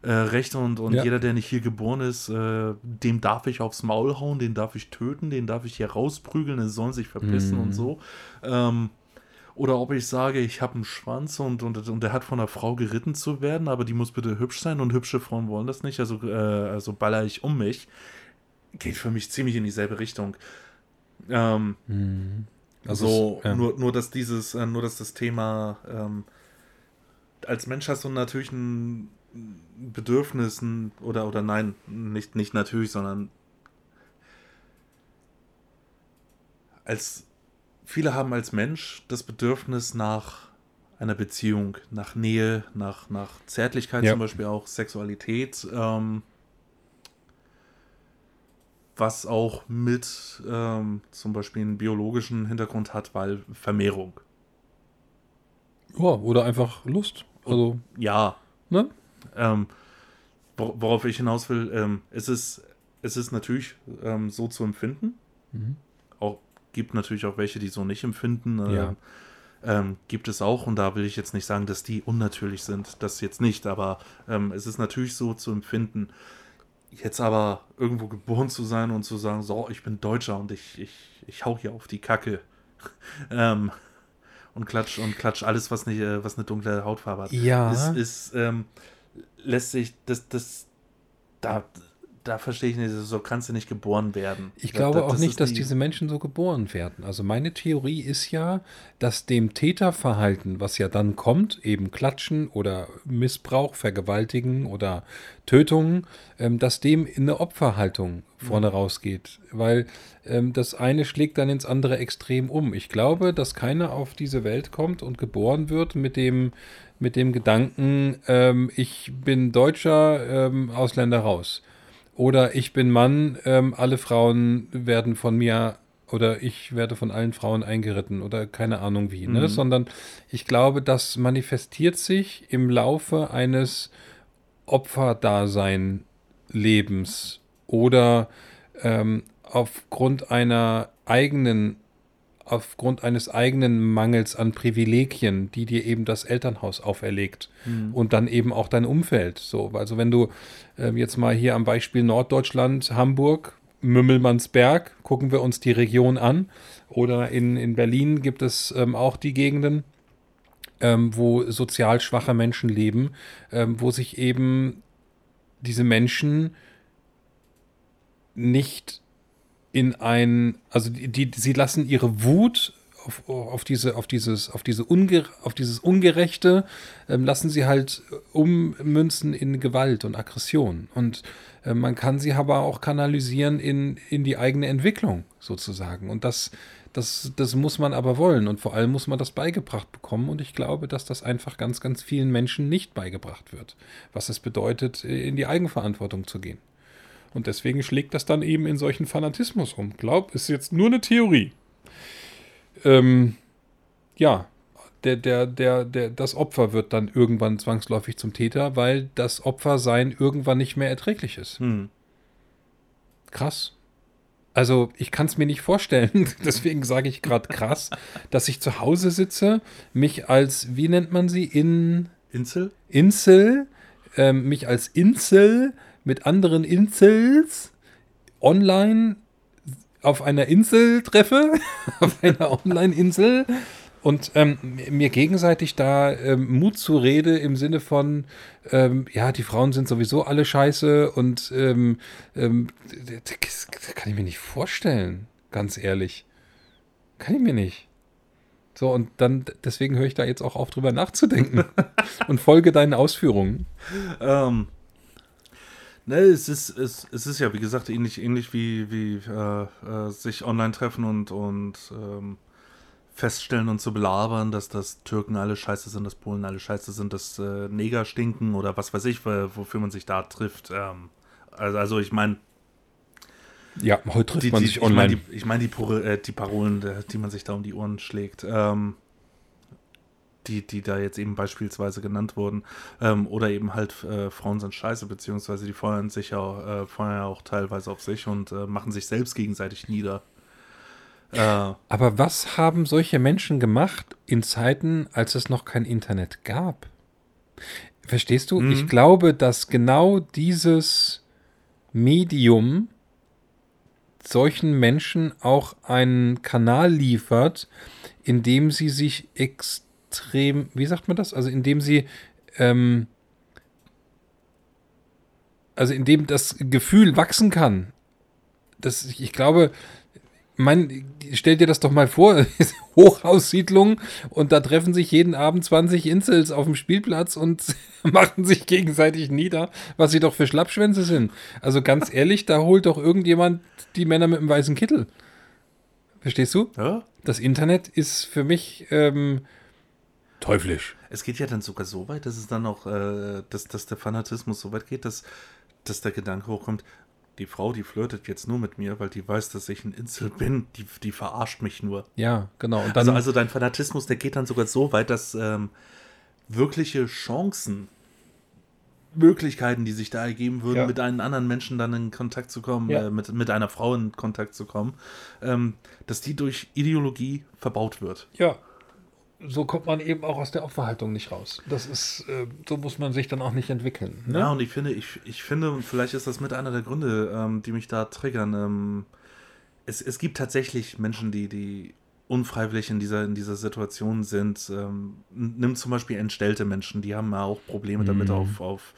äh, Rechte und, und ja. jeder, der nicht hier geboren ist, äh, dem darf ich aufs Maul hauen, den darf ich töten, den darf ich hier rausprügeln, er soll sich verpissen mhm. und so. Ähm, oder ob ich sage, ich habe einen Schwanz und, und, und der hat von einer Frau geritten zu werden, aber die muss bitte hübsch sein und hübsche Frauen wollen das nicht, also, äh, also baller ich um mich. Geht für mich ziemlich in dieselbe Richtung. Ähm, mhm. Also so, ja. nur, nur dass dieses, äh, nur dass das Thema ähm, als Mensch hast du natürlich ein Bedürfnis oder, oder nein, nicht, nicht natürlich, sondern als viele haben als Mensch das Bedürfnis nach einer Beziehung, nach Nähe, nach, nach Zärtlichkeit, ja. zum Beispiel auch Sexualität, ähm, was auch mit ähm, zum Beispiel einen biologischen Hintergrund hat, weil Vermehrung. Ja, oder einfach Lust. Also, ja. Ne? Ähm, worauf ich hinaus will, ähm, es ist es ist natürlich ähm, so zu empfinden. Mhm. Gibt natürlich auch welche, die so nicht empfinden. Äh, Ja. ähm, gibt es auch und da will ich jetzt nicht sagen, dass die unnatürlich sind. Das jetzt nicht, aber ähm, es ist natürlich so zu empfinden. Jetzt aber irgendwo geboren zu sein und zu sagen, so, ich bin Deutscher und ich, ich, ich hau hier auf die Kacke. ähm, und klatsch und klatsch alles, was nicht, äh, was eine dunkle Hautfarbe hat. Ja. Das ist, ähm, lässt sich, das, das, da, da verstehe ich nicht, so kannst du nicht geboren werden. Ich glaube da- auch das nicht, dass die- diese Menschen so geboren werden. Also meine Theorie ist ja, dass dem Täterverhalten, was ja dann kommt, eben Klatschen oder Missbrauch, Vergewaltigen oder Tötungen, ähm, dass dem in eine Opferhaltung vorne rausgeht. Weil ähm, das eine schlägt dann ins andere extrem um. Ich glaube, dass keiner auf diese Welt kommt und geboren wird mit dem, mit dem Gedanken, ähm, ich bin Deutscher, ähm, Ausländer raus. Oder ich bin Mann, ähm, alle Frauen werden von mir oder ich werde von allen Frauen eingeritten oder keine Ahnung wie, ne? Mhm. Sondern ich glaube, das manifestiert sich im Laufe eines Opferdasein-Lebens oder ähm, aufgrund einer eigenen, aufgrund eines eigenen Mangels an Privilegien, die dir eben das Elternhaus auferlegt und dann eben auch dein Umfeld. So, also wenn du ähm, jetzt mal hier am Beispiel Norddeutschland, Hamburg, Mümmelmannsberg, gucken wir uns die Region an. Oder in, in Berlin gibt es ähm, auch die Gegenden, ähm, wo sozial schwache Menschen leben, ähm, wo sich eben diese Menschen nicht in ein, also die, die sie lassen ihre Wut auf, auf diese, auf dieses, auf diese Unge, auf dieses Ungerechte, ähm, lassen sie halt ummünzen in Gewalt und Aggression. Und äh, man kann sie aber auch kanalisieren in, in die eigene Entwicklung, sozusagen. Und das, das, das muss man aber wollen. Und vor allem muss man das beigebracht bekommen. Und ich glaube, dass das einfach ganz, ganz vielen Menschen nicht beigebracht wird. Was es bedeutet, in die Eigenverantwortung zu gehen. Und deswegen schlägt das dann eben in solchen Fanatismus um. Glaub, ist jetzt nur eine Theorie. Ähm, ja, der, der, der, der, das Opfer wird dann irgendwann zwangsläufig zum Täter, weil das Opfersein irgendwann nicht mehr erträglich ist. Hm. Krass. Also ich kann es mir nicht vorstellen, deswegen sage ich gerade krass, dass ich zu Hause sitze, mich als, wie nennt man sie, in Insel? Insel, ähm, mich als Insel mit anderen Insels online auf einer Insel treffe, auf einer Online-Insel und ähm, mir gegenseitig da ähm, Mut zur Rede im Sinne von, ähm, ja, die Frauen sind sowieso alle scheiße und ähm, ähm, das kann ich mir nicht vorstellen, ganz ehrlich. Kann ich mir nicht. So, und dann, deswegen höre ich da jetzt auch auf, drüber nachzudenken und folge deinen Ausführungen. Ähm, ne, es ist, es, es ist ja, wie gesagt, ähnlich, ähnlich wie, wie äh, äh, sich online treffen und, und ähm, feststellen und zu belabern, dass das Türken alle scheiße sind, dass Polen alle scheiße sind, dass äh, Neger stinken oder was weiß ich, wo- wofür man sich da trifft. Ähm, also, also ich meine, Ja, heute trifft die, man die, sich ich meine online. die, ich mein die, äh, die Parolen, äh, die man sich da um die Ohren schlägt, ähm, die, die da jetzt eben beispielsweise genannt wurden, ähm, oder eben halt äh, Frauen sind scheiße, beziehungsweise die feuern sich ja, äh, feuern ja auch teilweise auf sich und äh, machen sich selbst gegenseitig nieder. Äh, Aber was haben solche Menschen gemacht in Zeiten, als es noch kein Internet gab? Verstehst du? Mhm. Ich glaube, dass genau dieses Medium solchen Menschen auch einen Kanal liefert, in dem sie sich extrem, wie sagt man das? Also in dem sie, ähm, also in dem das Gefühl wachsen kann. Das, ich glaube, mein, stell dir das doch mal vor, Hochhaussiedlung und da treffen sich jeden Abend 20 Insels auf dem Spielplatz und machen sich gegenseitig nieder, was sie doch für Schlappschwänze sind. Also ganz ehrlich, da holt doch irgendjemand die Männer mit dem weißen Kittel. Verstehst du? ja? Das Internet ist für mich ähm, teuflisch. Es geht ja dann sogar so weit, dass es dann auch, äh, dass, dass der Fanatismus so weit geht, dass, dass der Gedanke hochkommt, die Frau, die flirtet jetzt nur mit mir, weil die weiß, dass ich ein Insel bin, die, die verarscht mich nur. Ja, genau. Und dann, Also, also dein Fanatismus, der geht dann sogar so weit, dass ähm, wirkliche Chancen Möglichkeiten, die sich da ergeben würden, Ja. mit einem anderen Menschen dann in Kontakt zu kommen, Ja. äh, mit, mit einer Frau in Kontakt zu kommen, ähm, dass die durch Ideologie verbaut wird. Ja. So kommt man eben auch aus der Opferhaltung nicht raus. Das ist, äh, so muss man sich dann auch nicht entwickeln. Ne? Ja, und ich finde, ich, ich finde, und vielleicht ist das mit einer der Gründe, ähm, die mich da triggern. Ähm, es, es gibt tatsächlich Menschen, die, die unfreiwillig in dieser, in dieser Situation sind. Ähm, nimm zum Beispiel entstellte Menschen, die haben ja auch Probleme damit, Mhm. auf, auf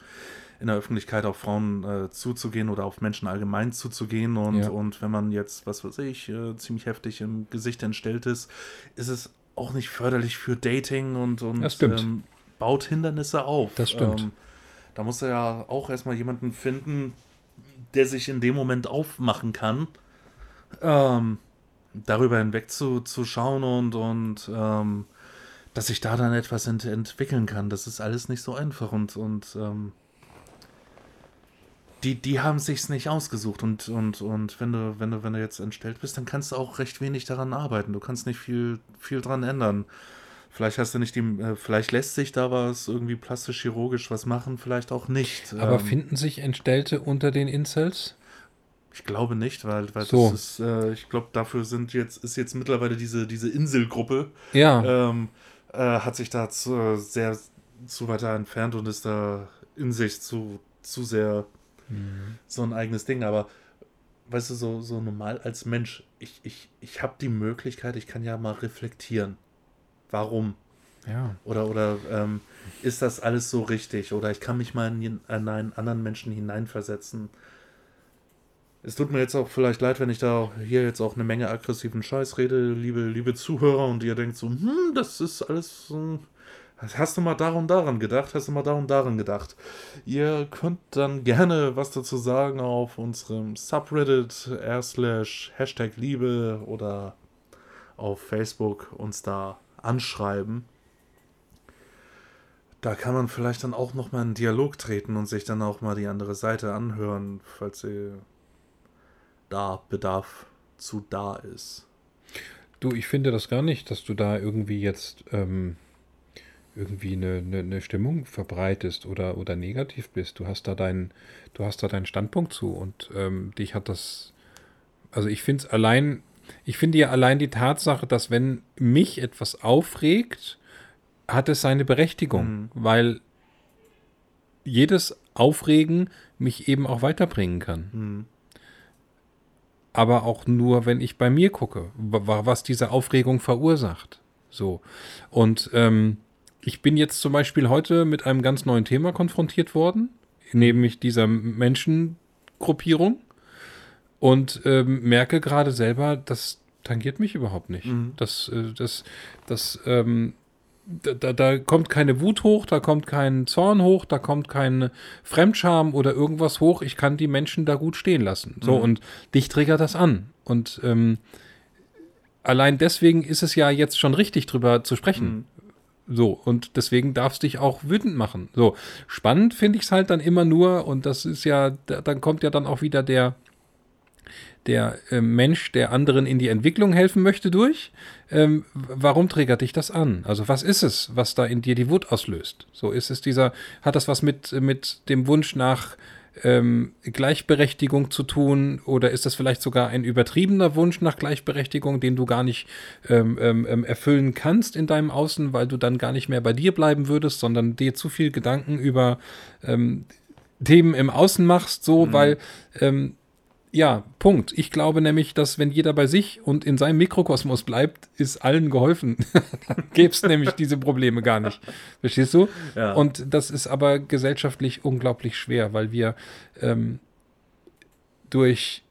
in der Öffentlichkeit auf Frauen äh, zuzugehen oder auf Menschen allgemein zuzugehen. Und, Ja. und wenn man jetzt, was weiß ich, äh, ziemlich heftig im Gesicht entstellt ist, ist es auch nicht förderlich für Dating und, und. Ähm, baut Hindernisse auf. Das stimmt. Ähm, da muss er ja auch erstmal jemanden finden, der sich in dem Moment aufmachen kann, ähm, darüber hinweg zu, zu schauen und, und ähm, dass sich da dann etwas ent entwickeln kann. Das ist alles nicht so einfach und, und ähm, die, die haben sich's nicht ausgesucht und, und, und wenn du, wenn du, wenn du jetzt entstellt bist, dann kannst du auch recht wenig daran arbeiten. Du kannst nicht viel, viel dran ändern. Vielleicht hast du nicht die, äh, vielleicht lässt sich da was irgendwie plastisch chirurgisch was machen, vielleicht auch nicht. Aber Ähm, finden sich Entstellte unter den Incels? ich glaube nicht, weil, weil So. das ist, äh, ich glaube, dafür sind jetzt, ist jetzt mittlerweile diese, diese Inselgruppe, Ja. ähm, äh, hat sich da zu, sehr zu weiter entfernt und ist da in sich zu, zu sehr Mhm. so ein eigenes Ding. Aber weißt du, so, so normal als Mensch, ich, ich, ich habe die Möglichkeit, ich kann ja mal reflektieren. Warum? ja. Oder, oder ähm, ist das alles so richtig? Oder ich kann mich mal in, in einen anderen Menschen hineinversetzen. Es tut mir jetzt auch vielleicht leid, wenn ich da hier jetzt auch eine Menge aggressiven Scheiß rede, liebe, liebe Zuhörer, und ihr denkt so, hm, das ist alles so. Hast du mal daran daran gedacht? Hast du mal daran daran gedacht? Ihr könnt dann gerne was dazu sagen auf unserem Subreddit r slash Hashtag Liebe oder auf Facebook uns da anschreiben. Da kann man vielleicht dann auch noch mal in Dialog treten und sich dann auch mal die andere Seite anhören, falls sie da Bedarf zu da ist. Du, ich finde das gar nicht, dass du da irgendwie jetzt ähm, irgendwie eine, eine, eine Stimmung verbreitest oder, oder negativ bist. Du hast da deinen, du hast da deinen Standpunkt zu und ähm, dich hat das. Also ich finde es allein, ich finde ja allein die Tatsache, dass wenn mich etwas aufregt, hat es seine Berechtigung, Mhm. weil jedes Aufregen mich eben auch weiterbringen kann Hm. aber auch nur, wenn ich bei mir gucke, wa- was diese Aufregung verursacht. So. Und ähm, ich bin jetzt zum Beispiel heute mit einem ganz neuen Thema konfrontiert worden, nämlich dieser Menschengruppierung. Und ähm, merke gerade selber, das tangiert mich überhaupt nicht. Mhm. Das, äh, das, das, ähm, da, da, kommt keine Wut hoch, da kommt kein Zorn hoch, da kommt kein Fremdscham oder irgendwas hoch. Ich kann die Menschen da gut stehen lassen. So, Mhm. und dich triggert das an. Und ähm, allein deswegen ist es ja jetzt schon richtig, drüber zu sprechen. Hm. So, und deswegen darfst dich auch wütend machen. So, spannend finde ich es halt dann immer nur, und das ist ja, da, dann kommt ja dann auch wieder der, der äh, Mensch, der anderen in die Entwicklung helfen möchte, durch. Ähm, warum triggert dich das an? Also, was ist es, was da in dir die Wut auslöst? So, ist es dieser, hat das was mit, mit dem Wunsch nach ähm, Gleichberechtigung zu tun? Oder ist das vielleicht sogar ein übertriebener Wunsch nach Gleichberechtigung, den du gar nicht ähm, ähm, ähm, erfüllen kannst in deinem Außen, weil du dann gar nicht mehr bei dir bleiben würdest, sondern dir zu viel Gedanken über ähm, Themen im Außen machst, so, weil ähm, ja, Punkt. Ich glaube nämlich, dass wenn jeder bei sich und in seinem Mikrokosmos bleibt, ist allen geholfen. Dann gäbe es nämlich diese Probleme gar nicht. Verstehst du? Ja. Und das ist aber gesellschaftlich unglaublich schwer, weil wir ähm, durch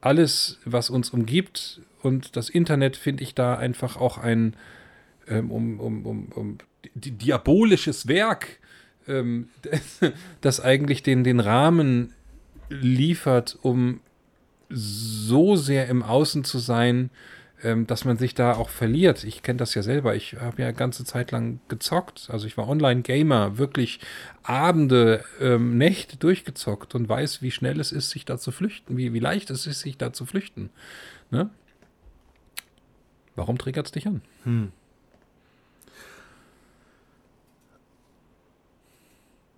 alles, was uns umgibt und das Internet, finde ich da einfach auch ein ähm, um, um, um, um di diabolisches Werk, ähm, das eigentlich den, den Rahmen liefert, um so sehr im Außen zu sein, ähm, dass man sich da auch verliert. Ich kenne das ja selber. Ich habe ja eine ganze Zeit lang gezockt. Also ich war Online-Gamer, wirklich Abende, ähm, Nächte durchgezockt und weiß, wie schnell es ist, sich da zu flüchten, wie, wie leicht es ist, sich da zu flüchten. Ne? Warum triggert es dich an? Hm.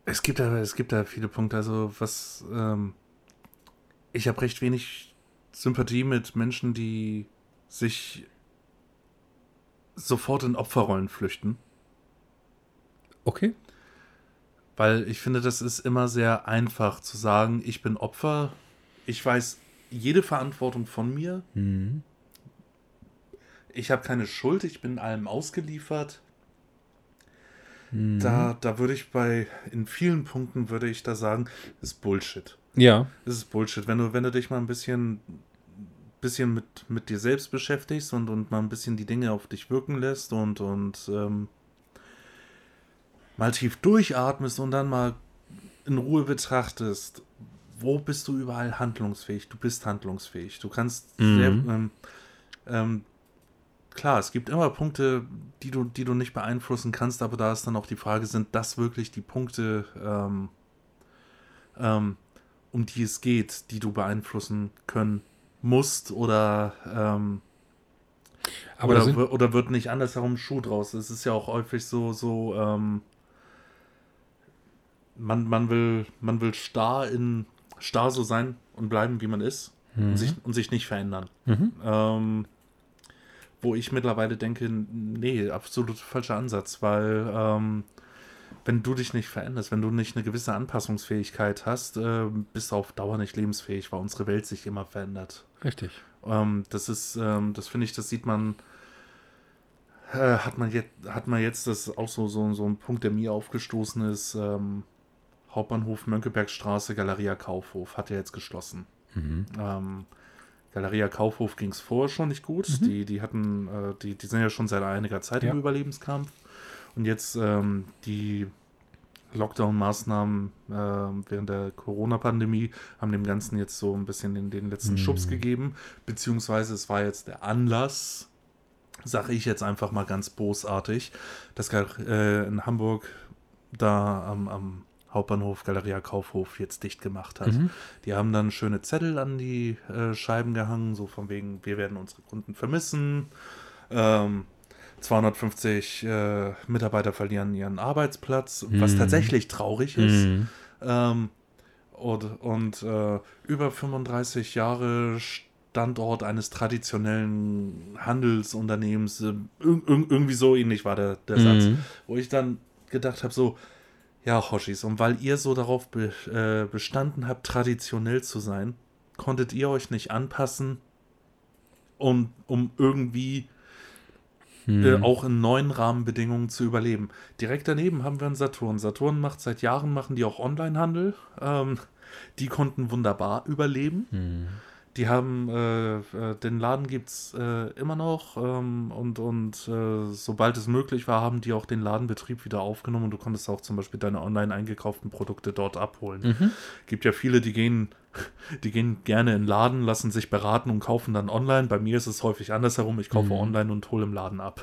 Es gibt da, es gibt da viele Punkte. Also was, ähm, ich habe recht wenig Sympathie mit Menschen, die sich sofort in Opferrollen flüchten. Okay. Weil ich finde, das ist immer sehr einfach zu sagen, ich bin Opfer, ich weiß jede Verantwortung von mir, Mhm. ich habe keine Schuld, ich bin allem ausgeliefert. Mhm. Da, da würde ich bei, in vielen Punkten würde ich da sagen, ist Bullshit. Ja. Das ist Bullshit. Wenn du, wenn du dich mal ein bisschen, bisschen mit, mit dir selbst beschäftigst und, und mal ein bisschen die Dinge auf dich wirken lässt und, und ähm, mal tief durchatmest und dann mal in Ruhe betrachtest, wo bist du überall handlungsfähig? Du bist handlungsfähig. Du kannst Mhm. sehr, ähm, ähm, klar, es gibt immer Punkte, die du, die du nicht beeinflussen kannst, aber da ist dann auch die Frage, sind das wirklich die Punkte, ähm, ähm, um die es geht, die du beeinflussen können musst oder, ähm, oder, sind, oder wird nicht andersherum Schuh draus? Es ist ja auch häufig so, so, ähm, man, man will, man will starr in, starr so sein und bleiben, wie man ist und, sich, und sich nicht verändern. Mhm. Ähm, wo ich mittlerweile denke, nee, absolut falscher Ansatz, weil ähm, wenn du dich nicht veränderst, wenn du nicht eine gewisse Anpassungsfähigkeit hast, äh, bist du auf Dauer nicht lebensfähig, weil unsere Welt sich immer verändert. Richtig. Ähm, das ist, ähm, das finde ich, das sieht man, äh, hat man jetzt, hat man jetzt, das auch so, so, so ein Punkt, der mir aufgestoßen ist, ähm, Hauptbahnhof Mönckebergstraße, Galeria Kaufhof, hat ja jetzt geschlossen. Mhm. Galeria Kaufhof ging es vorher schon nicht gut. Die, die hatten, äh, die, die sind ja schon seit einiger Zeit Ja. im Überlebenskampf. Und jetzt ähm, die Lockdown-Maßnahmen ähm, während der Corona-Pandemie haben dem Ganzen jetzt so ein bisschen den, den letzten Mhm. Schubs gegeben. Beziehungsweise es war jetzt der Anlass, sage ich jetzt einfach mal ganz bosartig, dass äh, in Hamburg da am, am Hauptbahnhof Galeria Kaufhof jetzt dicht gemacht hat. Mhm. Die haben dann schöne Zettel an die äh, Scheiben gehangen, so von wegen, wir werden unsere Kunden vermissen. Ähm, 250 äh, Mitarbeiter verlieren ihren Arbeitsplatz, was Mhm. tatsächlich traurig ist. Mhm. Ähm, und und äh, über 35 Jahre Standort eines traditionellen Handelsunternehmens, äh, irg irg- irgendwie so ähnlich war der, der Satz Mhm. wo ich dann gedacht habe, so, ja, Hoshis, und weil ihr so darauf be äh, bestanden habt, traditionell zu sein, konntet ihr euch nicht anpassen, um, um irgendwie äh, Mhm. auch in neuen Rahmenbedingungen zu überleben. Direkt daneben haben wir einen Saturn. Saturn macht seit Jahren, machen die auch Onlinehandel. Ähm, die konnten wunderbar überleben. Mhm. Die haben, äh, äh, den Laden gibt es äh, immer noch ähm, und, und äh, sobald es möglich war, haben die auch den Ladenbetrieb wieder aufgenommen und du konntest auch zum Beispiel deine online eingekauften Produkte dort abholen. Mhm. Gibt ja viele, die gehen, die gehen gerne in den Laden, lassen sich beraten und kaufen dann online. Bei mir ist es häufig andersherum, ich kaufe Mhm. online und hole im Laden ab.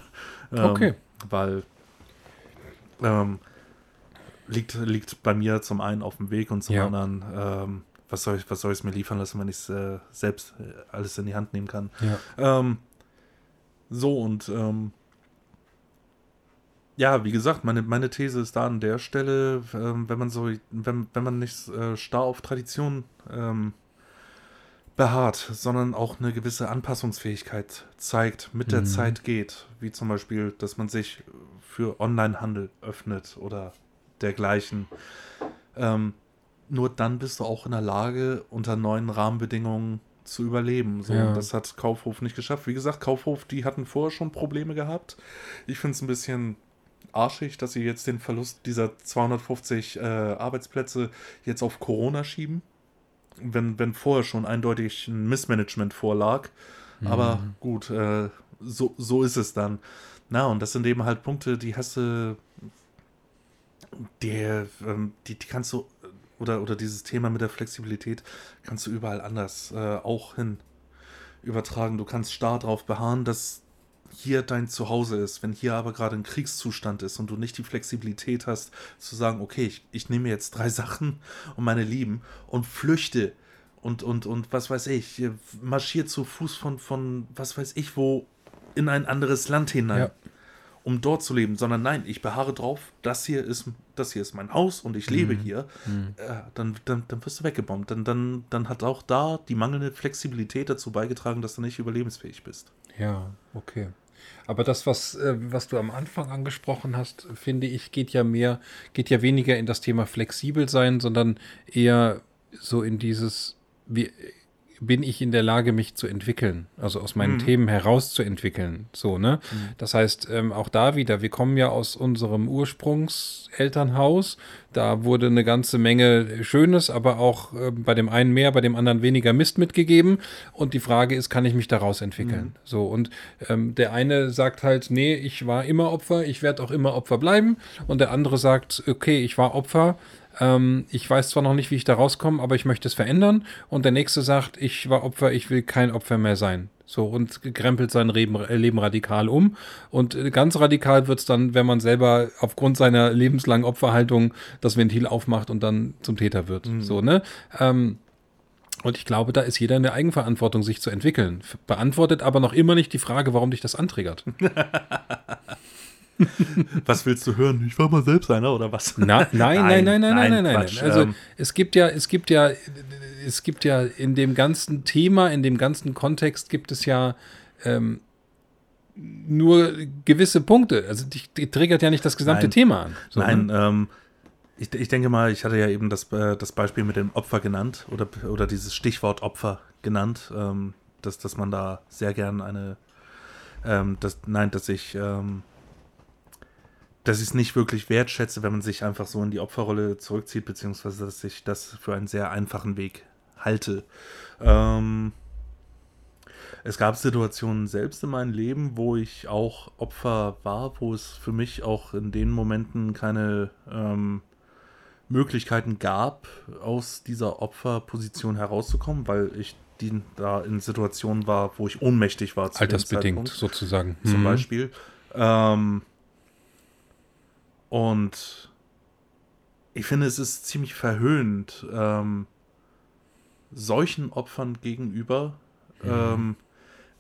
Ähm, Okay. Weil ähm, liegt, liegt bei mir zum einen auf dem Weg und zum Ja. anderen, ähm, was soll ich, was soll ich mir liefern lassen, wenn ich es äh, selbst äh, alles in die Hand nehmen kann. Ja. Ähm, so und ähm, ja, wie gesagt, meine, meine These ist da an der Stelle, ähm, wenn man so, wenn, wenn man nicht äh, starr auf Tradition ähm, beharrt, sondern auch eine gewisse Anpassungsfähigkeit zeigt, mit der Mhm. Zeit geht, wie zum Beispiel, dass man sich für Onlinehandel öffnet oder dergleichen. Ähm, nur dann bist du auch in der Lage, unter neuen Rahmenbedingungen zu überleben. So, Ja. das hat Kaufhof nicht geschafft. Wie gesagt, Kaufhof, die hatten vorher schon Probleme gehabt. Ich finde es ein bisschen arschig, dass sie jetzt den Verlust dieser 250 äh, Arbeitsplätze jetzt auf Corona schieben. Wenn, wenn vorher schon eindeutig ein Missmanagement vorlag. Aber Mhm. gut, äh, so, so ist es dann. Na, und das sind eben halt Punkte, die hast du, die, ähm, die, die kannst du, oder, oder dieses Thema mit der Flexibilität kannst du überall anders äh, auch hin übertragen. Du kannst starr darauf beharren, dass hier dein Zuhause ist. Wenn hier aber gerade ein Kriegszustand ist und du nicht die Flexibilität hast, zu sagen, okay, ich, ich nehme jetzt drei Sachen und meine Lieben und flüchte und, und, und was weiß ich, marschiert zu Fuß von, von was weiß ich wo in ein anderes Land hinein. Ja. Um dort zu leben, sondern nein, ich beharre drauf, das hier ist, das hier ist mein Haus und ich lebe hier, äh, dann, dann, dann wirst du weggebombt. Dann, dann, dann hat auch da die mangelnde Flexibilität dazu beigetragen, dass du nicht überlebensfähig bist. Ja, okay. Aber das, was, äh, was du am Anfang angesprochen hast, finde ich, geht ja mehr, geht ja weniger in das Thema flexibel sein, sondern eher so in dieses, wie bin ich in der Lage, mich zu entwickeln, also aus meinen Mhm. Themen herauszuentwickeln. So, ne? Das heißt, ähm, auch da wieder, wir kommen ja aus unserem Ursprungselternhaus. Da wurde eine ganze Menge Schönes, aber auch ähm, bei dem einen mehr, bei dem anderen weniger Mist mitgegeben. Und die Frage ist, kann ich mich daraus entwickeln? So, und ähm, der eine sagt halt, nee, ich war immer Opfer, ich werde auch immer Opfer bleiben. Und der andere sagt, okay, ich war Opfer, ähm, ich weiß zwar noch nicht, wie ich da rauskomme, aber ich möchte es verändern. Und der nächste sagt, ich war Opfer, ich will kein Opfer mehr sein. So, und krempelt sein Leben, äh, Leben radikal um. Und äh, ganz radikal wird es dann, wenn man selber aufgrund seiner lebenslangen Opferhaltung das Ventil aufmacht und dann zum Täter wird. So, ne? Ähm, und ich glaube, da ist jeder in der Eigenverantwortung, sich zu entwickeln. Beantwortet aber noch immer nicht die Frage, warum dich das antriggert. Was willst du hören? Ich war mal selbst einer oder was? Na, nein, nein, nein, nein, nein, nein, nein. Quatsch. Also Ähm, es gibt ja, es gibt ja, es gibt ja in dem ganzen Thema, in dem ganzen Kontext gibt es ja ähm, nur gewisse Punkte. Also dich, dich triggert ja nicht das gesamte Nein. Thema an. So, Nein, ne? ähm, ich, ich denke mal, ich hatte ja eben das, äh, das Beispiel mit dem Opfer genannt oder, oder dieses Stichwort Opfer genannt, ähm, dass, dass man da sehr gern eine, ähm, das, nein, dass ich, ähm, dass ich es nicht wirklich wertschätze, wenn man sich einfach so in die Opferrolle zurückzieht, beziehungsweise dass ich das für einen sehr einfachen Weg halte. Ähm, es gab Situationen selbst in meinem Leben, wo ich auch Opfer war, wo es für mich auch in den Momenten keine ähm, Möglichkeiten gab, aus dieser Opferposition herauszukommen, weil ich die da in Situationen war, wo ich ohnmächtig war. Altersbedingt sozusagen. zum Mhm. Beispiel. Ähm, und ich finde, es ist ziemlich verhöhnend, ähm, solchen Opfern gegenüber, ähm,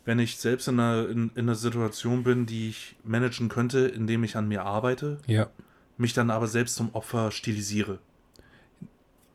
wenn ich selbst in einer, in, in einer Situation bin, die ich managen könnte, indem ich an mir arbeite, Ja. mich dann aber selbst zum Opfer stilisiere.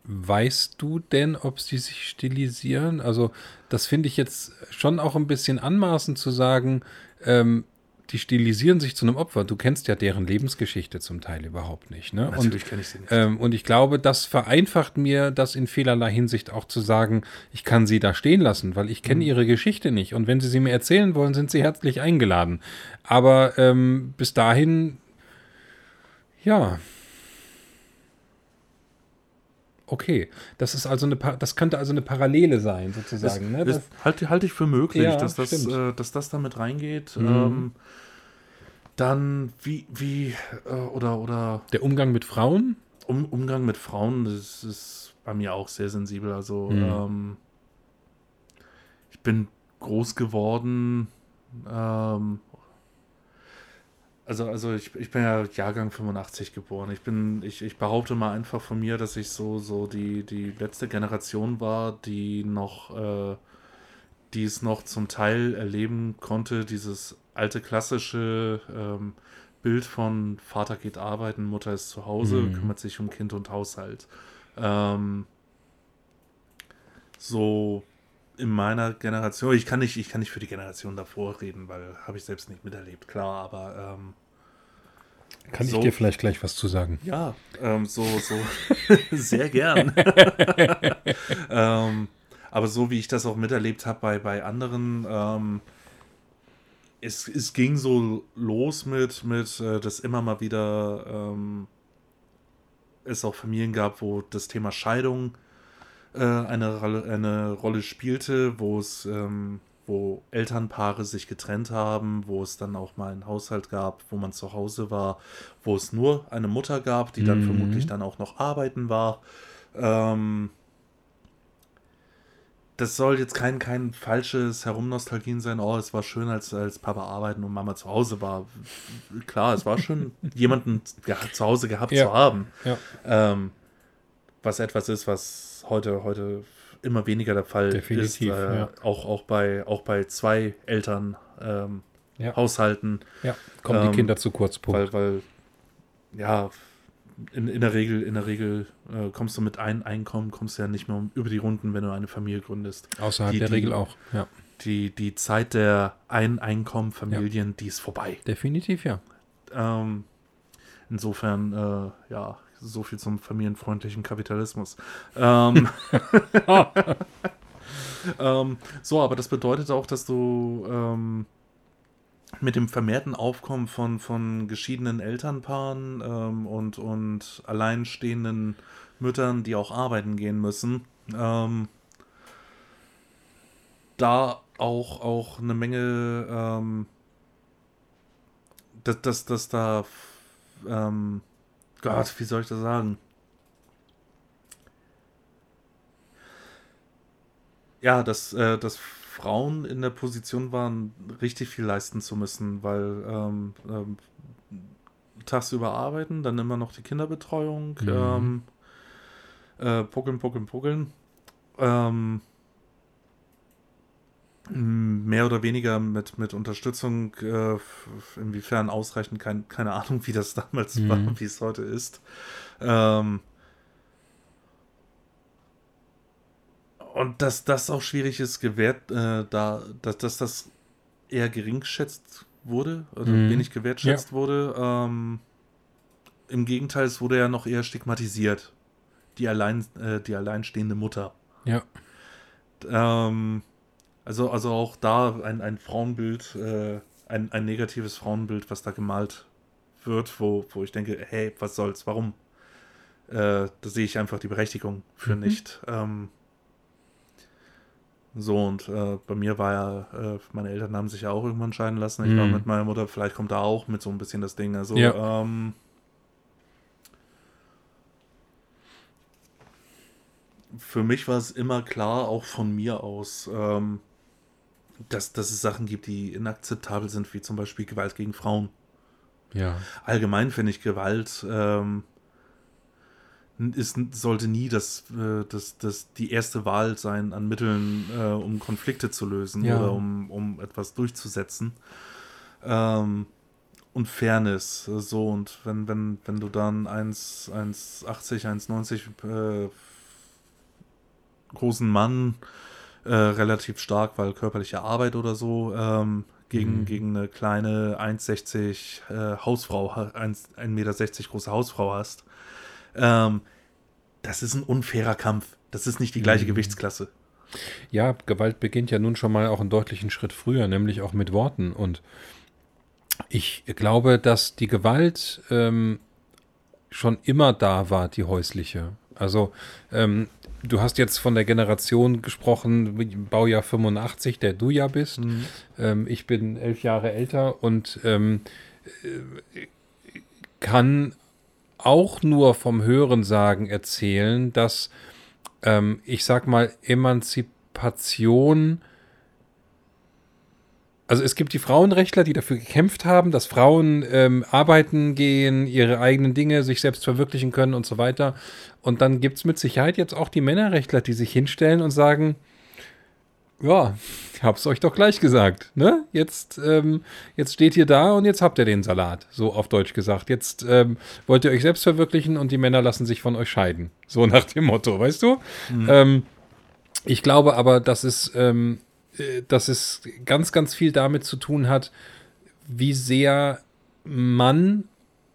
Weißt du denn, ob sie sich stilisieren? Also, das finde ich jetzt schon auch ein bisschen anmaßend zu sagen, ähm, die stilisieren sich zu einem Opfer. Du kennst ja deren Lebensgeschichte zum Teil überhaupt nicht. Ne? Und Natürlich kenne ich sie nicht. Ähm, und ich glaube, das vereinfacht mir das in vielerlei Hinsicht auch zu sagen, ich kann sie da stehen lassen, weil ich kenne ihre Geschichte nicht. Und wenn sie sie mir erzählen wollen, sind sie herzlich eingeladen. Aber ähm, bis dahin, ja. Okay, das ist also eine, das könnte also eine Parallele sein, sozusagen. ne? ist, halte halte ich für möglich, Ja, dass, das, äh, dass das damit reingeht. Mhm. Ähm, dann wie, wie, äh, oder, oder der Umgang mit Frauen, um, Umgang mit Frauen, das ist bei mir auch sehr sensibel. Also Mhm. ähm, ich bin groß geworden. Ähm, also, also ich, ich bin ja Jahrgang 85 geboren. Ich bin, ich, ich behaupte mal einfach von mir, dass ich so, so die, die letzte Generation war, die noch, äh, die es noch zum Teil erleben konnte, dieses alte klassische ähm, Bild von Vater geht arbeiten, Mutter ist zu Hause, Mhm. kümmert sich um Kind und Haushalt. Ähm, so in meiner Generation, ich kann nicht, ich kann nicht für die Generation davor reden, weil habe ich selbst nicht miterlebt, klar, aber ähm, kann So. ich dir vielleicht gleich was zu sagen. ja, ähm, so, so, sehr gern. ähm, aber so wie ich das auch miterlebt habe bei, bei anderen, ähm, es, es ging so los mit, mit äh, dass immer mal wieder ähm, es auch Familien gab, wo das Thema Scheidung äh, eine, Rolle, eine Rolle spielte, wo es ähm, wo Elternpaare sich getrennt haben, wo es dann auch mal einen Haushalt gab, wo man zu Hause war, wo es nur eine Mutter gab, die dann Mhm. vermutlich dann auch noch arbeiten war. Ähm, das soll jetzt kein, kein falsches Herumnostalgien sein, oh, es war schön, als, als Papa arbeiten und Mama zu Hause war. Klar, es war schön, jemanden zu Hause gehabt Ja. zu haben. Ja. Ähm, was etwas ist, was heute, heute immer weniger der Fall Definitiv, ist. Äh, ja. auch, auch, bei, auch bei zwei Eltern ähm. Haushalten. Ja, kommen Ähm, die Kinder zu kurz. Punkt. Weil, weil, ja, in, in der Regel, in der Regel äh, kommst du mit einem Einkommen, kommst du ja nicht mehr über die Runden, wenn du eine Familie gründest. Außerhalb die- der die- Regel auch. Ja, Die, die Zeit der Ein-Einkommen-Familien, die ist vorbei. definitiv ja. Ähm, insofern, äh, ja, so viel zum familienfreundlichen Kapitalismus. Ähm, ähm, so, aber das bedeutet auch, dass du ähm, mit dem vermehrten Aufkommen von, von geschiedenen Elternpaaren ähm, und, und alleinstehenden Müttern, die auch arbeiten gehen müssen, ähm, da auch, auch eine Menge, ähm, dass, dass, dass da, ähm, Gott, wie soll ich das sagen? Ja, dass, äh, dass Frauen in der Position waren, richtig viel leisten zu müssen, weil ähm, ähm, tagsüber arbeiten, dann immer noch die Kinderbetreuung, Mhm. ähm, äh, puckeln, puckeln, puckeln. Ähm, mehr oder weniger mit, mit Unterstützung, äh, inwiefern ausreichend, kein, keine Ahnung, wie das damals Mhm. war, wie es heute ist. Ähm, und dass das auch schwierig ist, gewährt, äh, da, dass, dass das eher gering geschätzt wurde, oder Mhm. wenig gewertschätzt wurde. Ähm, Im Gegenteil, es wurde ja noch eher stigmatisiert. Die, allein, äh, die alleinstehende Mutter. Ja, Ähm, also, also auch da ein, ein Frauenbild, äh, ein, ein negatives Frauenbild, was da gemalt wird, wo, wo ich denke, hey, was soll's, warum? Äh, da sehe ich einfach die Berechtigung für Mhm. nicht. Ähm, so, und äh, bei mir war ja, äh, meine Eltern haben sich ja auch irgendwann scheiden lassen. Ich war Mhm. mit meiner Mutter, vielleicht kommt da auch mit so ein bisschen das Ding. Also, Ja. ähm, für mich war es immer klar, auch von mir aus, ähm, dass, dass es Sachen gibt, die inakzeptabel sind, wie zum Beispiel Gewalt gegen Frauen. ja. Allgemein finde ich Gewalt ähm, ist, sollte nie das, äh, das, das die erste Wahl sein an Mitteln, äh, um Konflikte zu lösen Ja. oder um, um etwas durchzusetzen. Ähm, und Fairness, äh, so und wenn, wenn, wenn du dann 1, 1,80, 1,90 äh, großen Mann, äh, relativ stark, weil körperliche Arbeit oder so, ähm, gegen, Mhm. gegen eine kleine 1,60 äh, Hausfrau, ha- 1 1,60 Meter große Hausfrau hast, ähm, das ist ein unfairer Kampf. Das ist nicht die gleiche Mhm. Gewichtsklasse. Ja, Gewalt beginnt ja nun schon mal auch einen deutlichen Schritt früher, nämlich auch mit Worten. Und ich glaube, dass die Gewalt ähm, schon immer da war, die häusliche. Also ähm, du hast jetzt von der Generation gesprochen, Baujahr 85, der du ja bist. Ähm, ich bin elf Jahre älter und ähm, äh, kann auch nur vom Hörensagen erzählen, dass ähm, ich sag mal Emanzipation also es gibt die Frauenrechtler, die dafür gekämpft haben, dass Frauen ähm, arbeiten gehen, ihre eigenen Dinge sich selbst verwirklichen können und so weiter. Und dann gibt es mit Sicherheit jetzt auch die Männerrechtler, die sich hinstellen und sagen, ja, ich hab's euch doch gleich gesagt, ne? Jetzt, ähm, jetzt steht ihr da und jetzt habt ihr den Salat, so auf Deutsch gesagt. Jetzt ähm, wollt ihr euch selbst verwirklichen und die Männer lassen sich von euch scheiden. So nach dem Motto, weißt du? Ähm, ich glaube aber, dass es, ähm, äh, dass es ganz, ganz viel damit zu tun hat, wie sehr man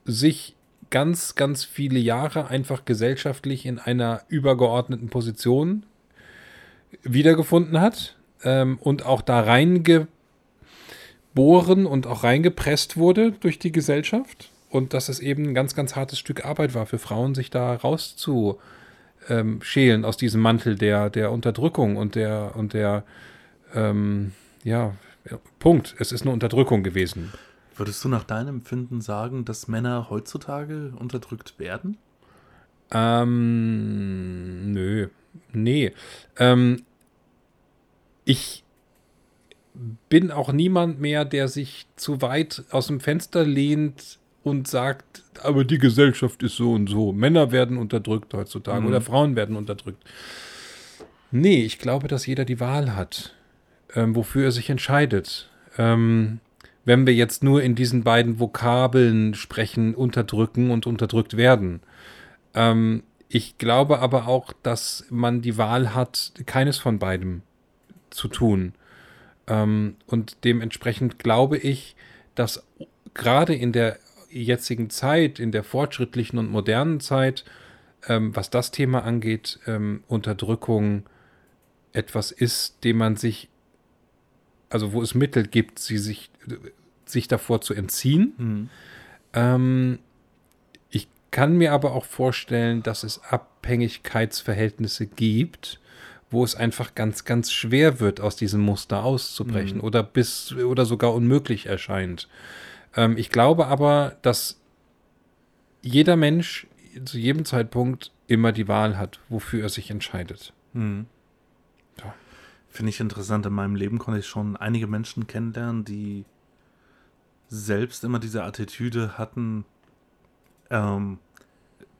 sich ganz, ganz viele Jahre einfach gesellschaftlich in einer übergeordneten Position wiedergefunden hat ähm, und auch da reingeboren und auch reingepresst wurde durch die Gesellschaft und dass es eben ein ganz, ganz hartes Stück Arbeit war für Frauen, sich da rauszuschälen schälen aus diesem Mantel der, der Unterdrückung und der, und der, ähm, ja, Punkt. Es ist eine Unterdrückung gewesen. Würdest du nach deinem Empfinden sagen, dass Männer heutzutage unterdrückt werden? Ähm, nö. Nee. Ähm, ich bin auch niemand mehr, der sich zu weit aus dem Fenster lehnt und sagt, aber die Gesellschaft ist so und so. Männer werden unterdrückt heutzutage Mhm. oder Frauen werden unterdrückt. Nee, ich glaube, dass jeder die Wahl hat, ähm, wofür er sich entscheidet. Ähm, wenn wir jetzt nur in diesen beiden Vokabeln sprechen, unterdrücken und unterdrückt werden. Ähm, ich glaube aber auch, dass man die Wahl hat, keines von beidem zu tun. Ähm, und dementsprechend glaube ich, dass gerade in der jetzigen Zeit, in der fortschrittlichen und modernen Zeit, ähm, was das Thema angeht, ähm, Unterdrückung etwas ist, dem man sich, also wo es Mittel gibt, sie sich, sich davor zu entziehen. Mhm. Ähm, ich kann mir aber auch vorstellen, dass es Abhängigkeitsverhältnisse gibt, wo es einfach ganz, ganz schwer wird, aus diesem Muster auszubrechen mhm. oder bis oder sogar unmöglich erscheint. Ähm, ich glaube aber, dass jeder Mensch zu jedem Zeitpunkt immer die Wahl hat, wofür er sich entscheidet. Mhm. Ja. Finde ich interessant. In meinem Leben konnte ich schon einige Menschen kennenlernen, die selbst immer diese Attitüde hatten, ähm,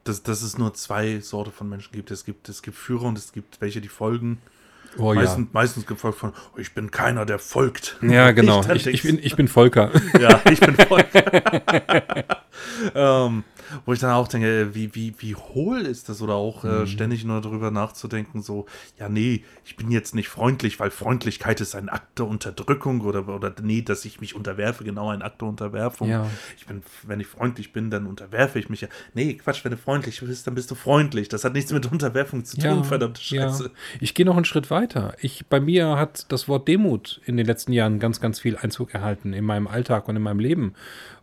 dass, dass es nur zwei Sorte von Menschen gibt. Es gibt, es gibt Führer und es gibt welche, die folgen. Oh, meistens, ja. meistens gefolgt von, oh, ich bin keiner, der folgt. Ja, genau. Ich, ich, bin, ich bin Volker. Ja, ich bin Volker. ähm, wo ich dann auch denke, wie, wie, wie hohl ist das? Oder auch äh, mhm. ständig nur darüber nachzudenken, so, ja, nee, ich bin jetzt nicht freundlich, weil Freundlichkeit ist ein Akt der Unterdrückung oder, oder nee, dass ich mich unterwerfe, genau ein Akt der Unterwerfung. Ja. Ich bin, wenn ich freundlich bin, dann unterwerfe ich mich ja. Nee, Quatsch, wenn du freundlich bist, dann bist du freundlich. Das hat nichts mit Unterwerfung zu tun, ja, verdammte Scheiße. Ja. Ich gehe noch einen Schritt weiter. Ich, bei mir hat das Wort Demut in den letzten Jahren ganz, ganz viel Einzug erhalten in meinem Alltag und in meinem Leben.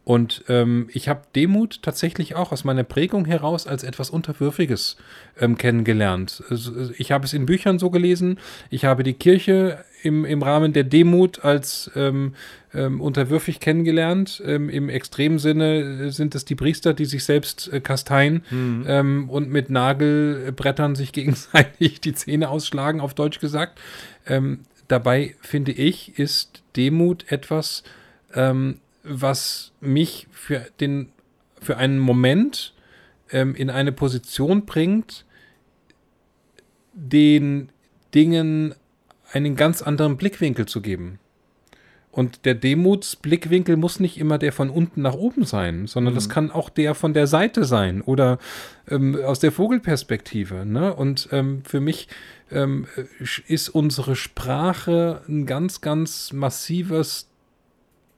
Und ähm, ich habe Demut tatsächlich auch aus meiner Prägung heraus als etwas Unterwürfiges ähm, kennengelernt. Also, ich habe es in Büchern so gelesen. Ich habe die Kirche im, im Rahmen der Demut als ähm, ähm, unterwürfig kennengelernt. Ähm, Im extremen Sinne sind es die Priester, die sich selbst äh, kasteien mhm. ähm, und mit Nagelbrettern sich gegenseitig die Zähne ausschlagen, auf Deutsch gesagt. Ähm, dabei finde ich, ist Demut etwas, ähm, was mich für, den, für einen Moment ähm, in eine Position bringt, den Dingen einen ganz anderen Blickwinkel zu geben. Und der Demutsblickwinkel muss nicht immer der von unten nach oben sein, sondern mhm. das kann auch der von der Seite sein oder ähm, aus der Vogelperspektive. Ne? Und ähm, für mich ähm, ist unsere Sprache ein ganz, ganz massives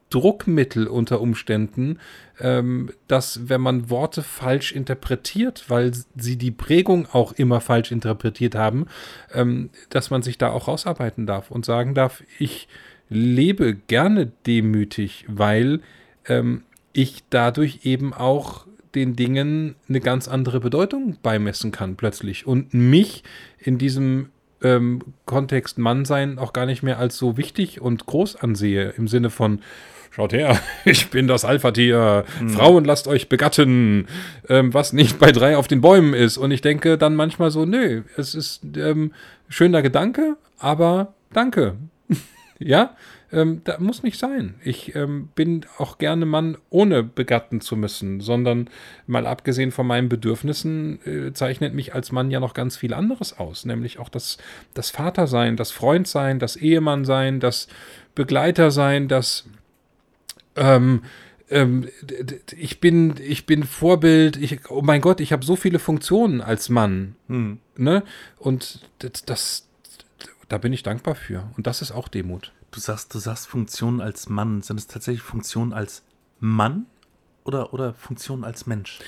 Druckmittel unter Umständen, ähm, dass wenn man Worte falsch interpretiert, weil sie die Prägung auch immer falsch interpretiert haben, ähm, dass man sich da auch rausarbeiten darf und sagen darf, ich lebe gerne demütig, weil ähm, ich dadurch eben auch den Dingen eine ganz andere Bedeutung beimessen kann plötzlich und mich in diesem ähm, Kontext Mann sein auch gar nicht mehr als so wichtig und groß ansehe im Sinne von Schaut her, ich bin das Alpha-Tier. Mhm. Frauen, lasst euch begatten, ähm, was nicht bei drei auf den Bäumen ist. Und ich denke dann manchmal so, nö, es ist ähm, schöner Gedanke, aber danke. ja, ähm, da muss nicht sein. Ich ähm, bin auch gerne Mann, ohne begatten zu müssen, sondern mal abgesehen von meinen Bedürfnissen äh, zeichnet mich als Mann ja noch ganz viel anderes aus, nämlich auch das, das Vatersein, das Freundsein, das Ehemannsein, das Begleitersein, das ähm, ähm, ich bin, ich bin Vorbild, ich, oh mein Gott, ich habe so viele Funktionen als Mann. Hm. Ne? Und das, das, da bin ich dankbar für. Und das ist auch Demut. Du sagst, du sagst Funktionen als Mann. Sind es tatsächlich Funktionen als Mann oder, oder Funktionen als Mensch?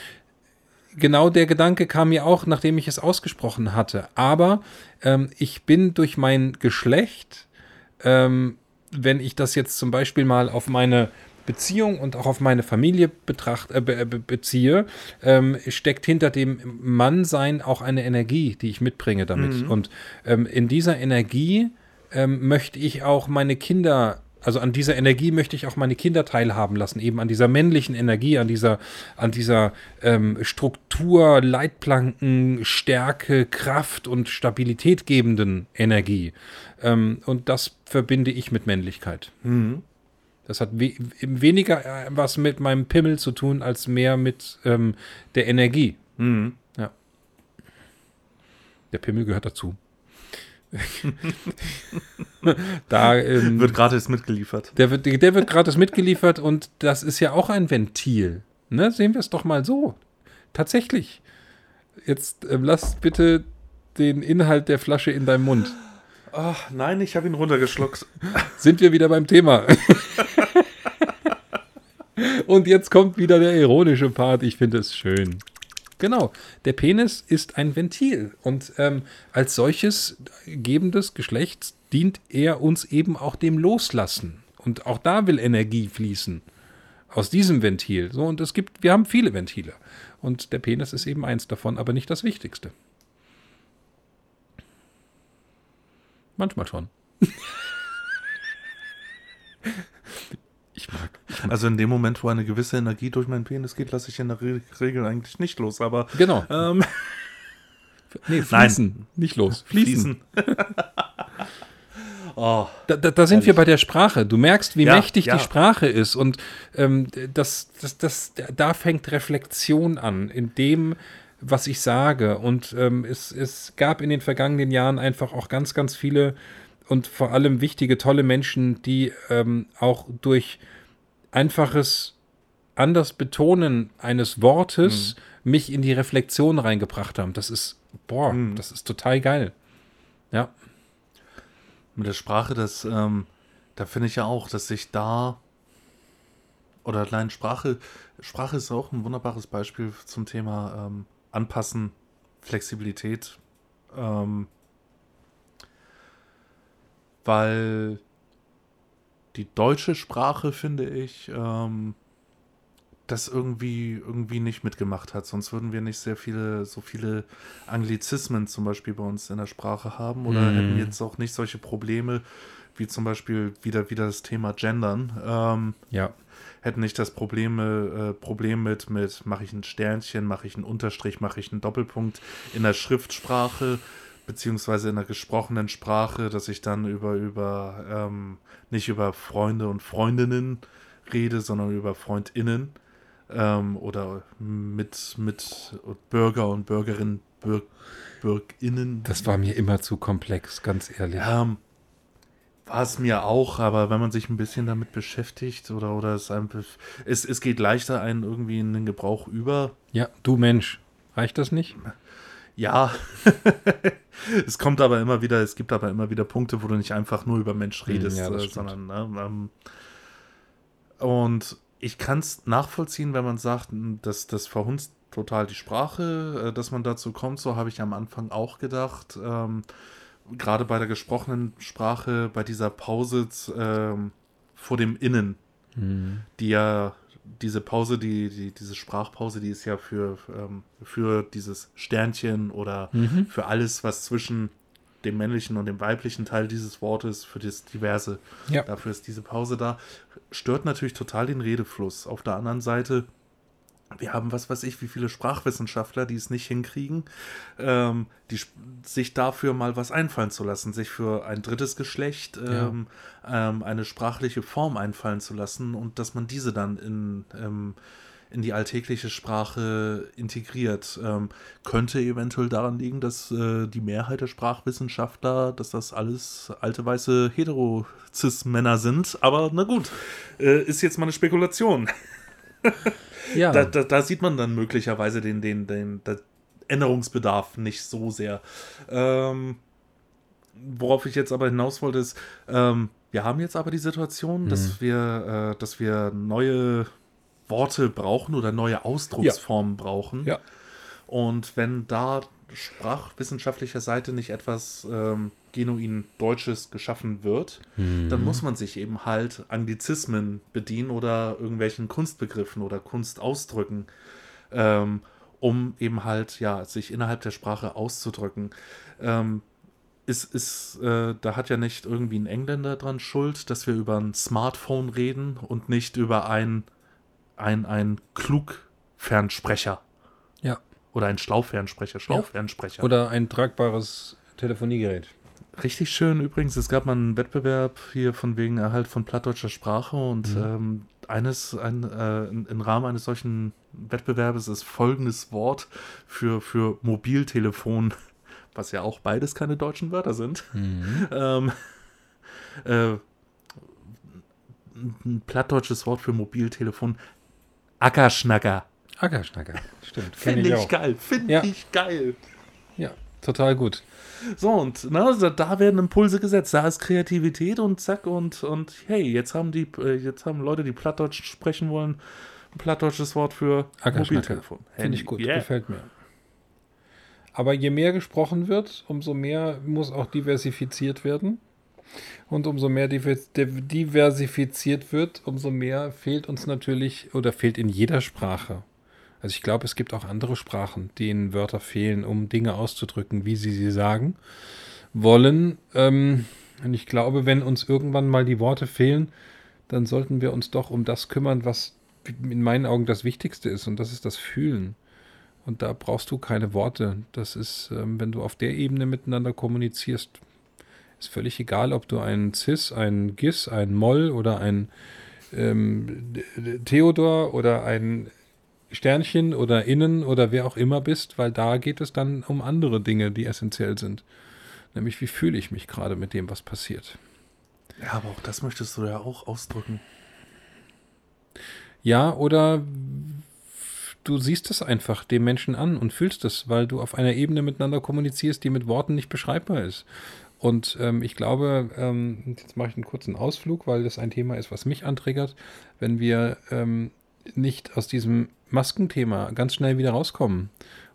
Genau der Gedanke kam mir auch, nachdem ich es ausgesprochen hatte. Aber ähm, ich bin durch mein Geschlecht, ähm, wenn ich das jetzt zum Beispiel mal auf meine Beziehung und auch auf meine Familie betracht, äh, be, beziehe, ähm, steckt hinter dem Mannsein auch eine Energie, die ich mitbringe damit. Mhm. Und ähm, in dieser Energie ähm, möchte ich auch meine Kinder also an dieser Energie möchte ich auch meine Kinder teilhaben lassen, eben an dieser männlichen Energie, an dieser, an dieser ähm, Struktur, Leitplanken, Stärke, Kraft und Stabilität gebenden Energie. Ähm, und das verbinde ich mit Männlichkeit. Mhm. Das hat we weniger äh, was mit meinem Pimmel zu tun, als mehr mit ähm, der Energie. Mhm. Ja. Der Pimmel gehört dazu. da ähm, Wird gratis mitgeliefert. der wird, der wird gratis mitgeliefert und das ist ja auch ein Ventil. Ne? Sehen wir es doch mal so. Tatsächlich. Jetzt ähm, lass bitte den Inhalt der Flasche in deinem Mund. Ach, nein, ich habe ihn runtergeschluckt. Sind wir wieder beim Thema. und jetzt kommt wieder der ironische Part. Ich finde es schön. Genau. Der Penis ist ein Ventil und ähm, als solches gebendes Geschlechts dient er uns eben auch dem Loslassen. Und auch da will Energie fließen. Aus diesem Ventil. So, und es gibt, wir haben viele Ventile. Und der Penis ist eben eins davon, aber nicht das Wichtigste. Manchmal schon. ich mag. Also in dem Moment, wo eine gewisse Energie durch meinen Penis geht, lasse ich in der Re Regel eigentlich nicht los. Aber Genau. ähm, Nee, fließen. Nicht los. Fließen. fließen. oh, Da, da, da sind wir Ehrlich. bei der Sprache. Du merkst, wie Ja, mächtig ja. die Sprache ist. Und ähm, das, das, das, da fängt Reflexion an, in dem, was ich sage. Und ähm, es, es gab in den vergangenen Jahren einfach auch ganz, ganz viele und vor allem wichtige, tolle Menschen, die ähm, auch durch einfaches anders Betonen eines Wortes mich in die Reflexion reingebracht haben. Das ist, boah, Mhm. das ist total geil. Ja. mit der Sprache, das, ähm, da finde ich ja auch, dass sich da oder allein Sprache, Sprache ist auch ein wunderbares Beispiel zum Thema ähm, Anpassen, Flexibilität, ähm, weil die deutsche Sprache, finde ich, ähm, das irgendwie, irgendwie nicht mitgemacht hat. Sonst würden wir nicht sehr viele, so viele Anglizismen zum Beispiel bei uns in der Sprache haben oder Mhm. hätten jetzt auch nicht solche Probleme wie zum Beispiel wieder, wieder das Thema Gendern. Ähm, Ja. hätten nicht das Probleme, äh, Problem mit, mit mache ich ein Sternchen, mache ich einen Unterstrich, mache ich einen Doppelpunkt in der Schriftsprache, beziehungsweise in der gesprochenen Sprache, dass ich dann über, über ähm, nicht über Freunde und Freundinnen rede, sondern über FreundInnen ähm, oder mit, mit Bürger und Bürgerinnen, Bürg, BürgInnen. Das war mir immer zu komplex, ganz ehrlich. Ähm, war es mir auch, aber wenn man sich ein bisschen damit beschäftigt oder, oder es, einem, es, es geht leichter einen irgendwie in den Gebrauch über. Ja, du Mensch. Reicht das nicht? Ja, es kommt aber immer wieder, es gibt aber immer wieder Punkte, wo du nicht einfach nur über Mensch redest, ja, äh, sondern ne, ähm, und ich kann es nachvollziehen, wenn man sagt, dass das verhunzt total die Sprache, äh, dass man dazu kommt. So habe ich am Anfang auch gedacht. Ähm, Gerade bei der gesprochenen Sprache, bei dieser Pause ähm, vor dem Innen, die ja diese Pause, die, die, diese Sprachpause, die ist ja für, ähm, für dieses Sternchen oder Mhm. für alles, was zwischen dem männlichen und dem weiblichen Teil dieses Wortes, für das Diverse, Ja. dafür ist diese Pause da, stört natürlich total den Redefluss. Auf der anderen Seite, wir haben was weiß ich, wie viele Sprachwissenschaftler, die es nicht hinkriegen, ähm, die sich dafür mal was einfallen zu lassen, sich für ein drittes Geschlecht Ja. ähm, ähm, eine sprachliche Form einfallen zu lassen und dass man diese dann in, ähm, in die alltägliche Sprache integriert. Ähm, könnte eventuell daran liegen, dass äh, die Mehrheit der Sprachwissenschaftler, dass das alles alte weiße Hetero-Cis-Männer sind. Aber na gut, äh, ist jetzt mal eine Spekulation. Ja. Da, da, da sieht man dann möglicherweise den, den, den, den Änderungsbedarf nicht so sehr. Ähm, worauf ich jetzt aber hinaus wollte, ist, ähm, wir haben jetzt aber die Situation, dass wir, äh, dass wir neue Worte brauchen oder neue Ausdrucksformen brauchen. ja. Und wenn da sprachwissenschaftlicher Seite nicht etwas ähm, genuin Deutsches geschaffen wird, dann muss man sich eben halt Anglizismen bedienen oder irgendwelchen Kunstbegriffen oder Kunstausdrücken, ähm, um eben halt ja sich innerhalb der Sprache auszudrücken. Ähm, ist, ist, äh, da hat ja nicht irgendwie ein Engländer dran Schuld, dass wir über ein Smartphone reden und nicht über ein, ein, ein Klugfernsprecher. Oder ein Schlaufernsprecher, Schlaufernsprecher. Oder ein tragbares Telefoniegerät. Richtig schön übrigens, es gab mal einen Wettbewerb hier von wegen Erhalt von plattdeutscher Sprache und ähm, eines, ein, äh, im Rahmen eines solchen Wettbewerbes ist folgendes Wort für, für Mobiltelefon was ja auch beides keine deutschen Wörter sind. Ähm, äh, ein plattdeutsches Wort für Mobiltelefon. Ackerschnacker. Ackerschnacker, stimmt. Finde ich, auch. geil. Finde Ja. ich geil. Ja, total gut. So, und ne, da- werden Impulse gesetzt. Da ist Kreativität und zack, und, und hey, jetzt haben die, äh, jetzt haben Leute, die Plattdeutsch sprechen wollen, ein plattdeutsches Wort für. Mobiltelefon. Finde ich gut, Yeah. gefällt mir. Aber je mehr gesprochen wird, umso mehr muss auch diversifiziert werden. Und umso mehr divers- div- diversifiziert wird, umso mehr fehlt uns natürlich oder fehlt in jeder Sprache. Also ich glaube, es gibt auch andere Sprachen, denen Wörter fehlen, um Dinge auszudrücken, wie sie sie sagen wollen. Ähm, und ich glaube, wenn uns irgendwann mal die Worte fehlen, dann sollten wir uns doch um das kümmern, was in meinen Augen das Wichtigste ist. Und das ist das Fühlen. Und da brauchst du keine Worte. Das ist, ähm, wenn du auf der Ebene miteinander kommunizierst, ist völlig egal, ob du einen Cis, einen Gis, einen Moll oder ein ähm, Theodor oder ein Sternchen oder Innen oder wer auch immer bist, weil da geht es dann um andere Dinge, die essentiell sind. Nämlich, wie fühle ich mich gerade mit dem, was passiert. Ja, aber auch das möchtest du ja auch ausdrücken. Ja, oder du siehst es einfach dem Menschen an und fühlst es, weil du auf einer Ebene miteinander kommunizierst, die mit Worten nicht beschreibbar ist. Und ähm, ich glaube, ähm, jetzt mache ich einen kurzen Ausflug, weil das ein Thema ist, was mich antriggert, wenn wir ähm, nicht aus diesem Maskenthema ganz schnell wieder rauskommen.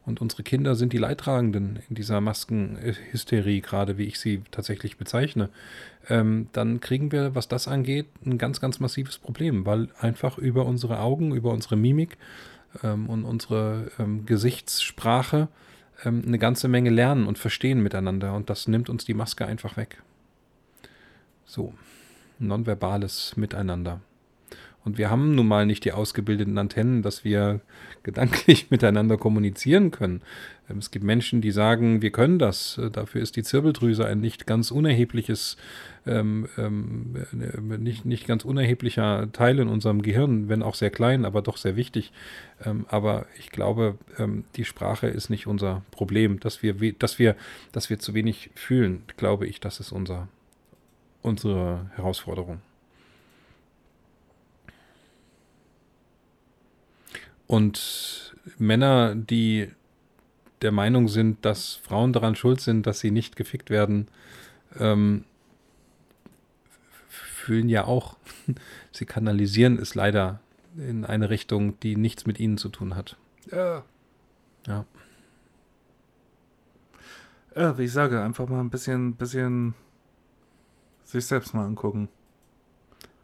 Und unsere Kinder sind die Leidtragenden in dieser Maskenhysterie, gerade wie ich sie tatsächlich bezeichne. Ähm, dann kriegen wir, was das angeht, ein ganz, ganz massives Problem, weil einfach über unsere Augen, über unsere Mimik ähm, und unsere ähm, Gesichtssprache ähm, eine ganze Menge lernen und verstehen miteinander. Und das nimmt uns die Maske einfach weg. So, nonverbales Miteinander. Und wir haben nun mal nicht die ausgebildeten Antennen, dass wir gedanklich miteinander kommunizieren können. Ähm, Es gibt Menschen, die sagen, wir können das. Äh, Dafür ist die Zirbeldrüse ein nicht ganz unerhebliches, ähm, ähm, äh, nicht, nicht ganz unerheblicher Teil in unserem Gehirn, wenn auch sehr klein, aber doch sehr wichtig. Ähm, aber ich glaube, ähm, die Sprache ist nicht unser Problem. Dass wir, dass wir, dass wir zu wenig fühlen, glaube ich, das ist unser, unsere Herausforderung. Und Männer, die der Meinung sind, dass Frauen daran schuld sind, dass sie nicht gefickt werden, ähm, fühlen ja auch. Sie kanalisieren es leider in eine Richtung, die nichts mit ihnen zu tun hat. Ja. Ja. Ja, wie ich sage, einfach mal ein bisschen, bisschen sich selbst mal angucken.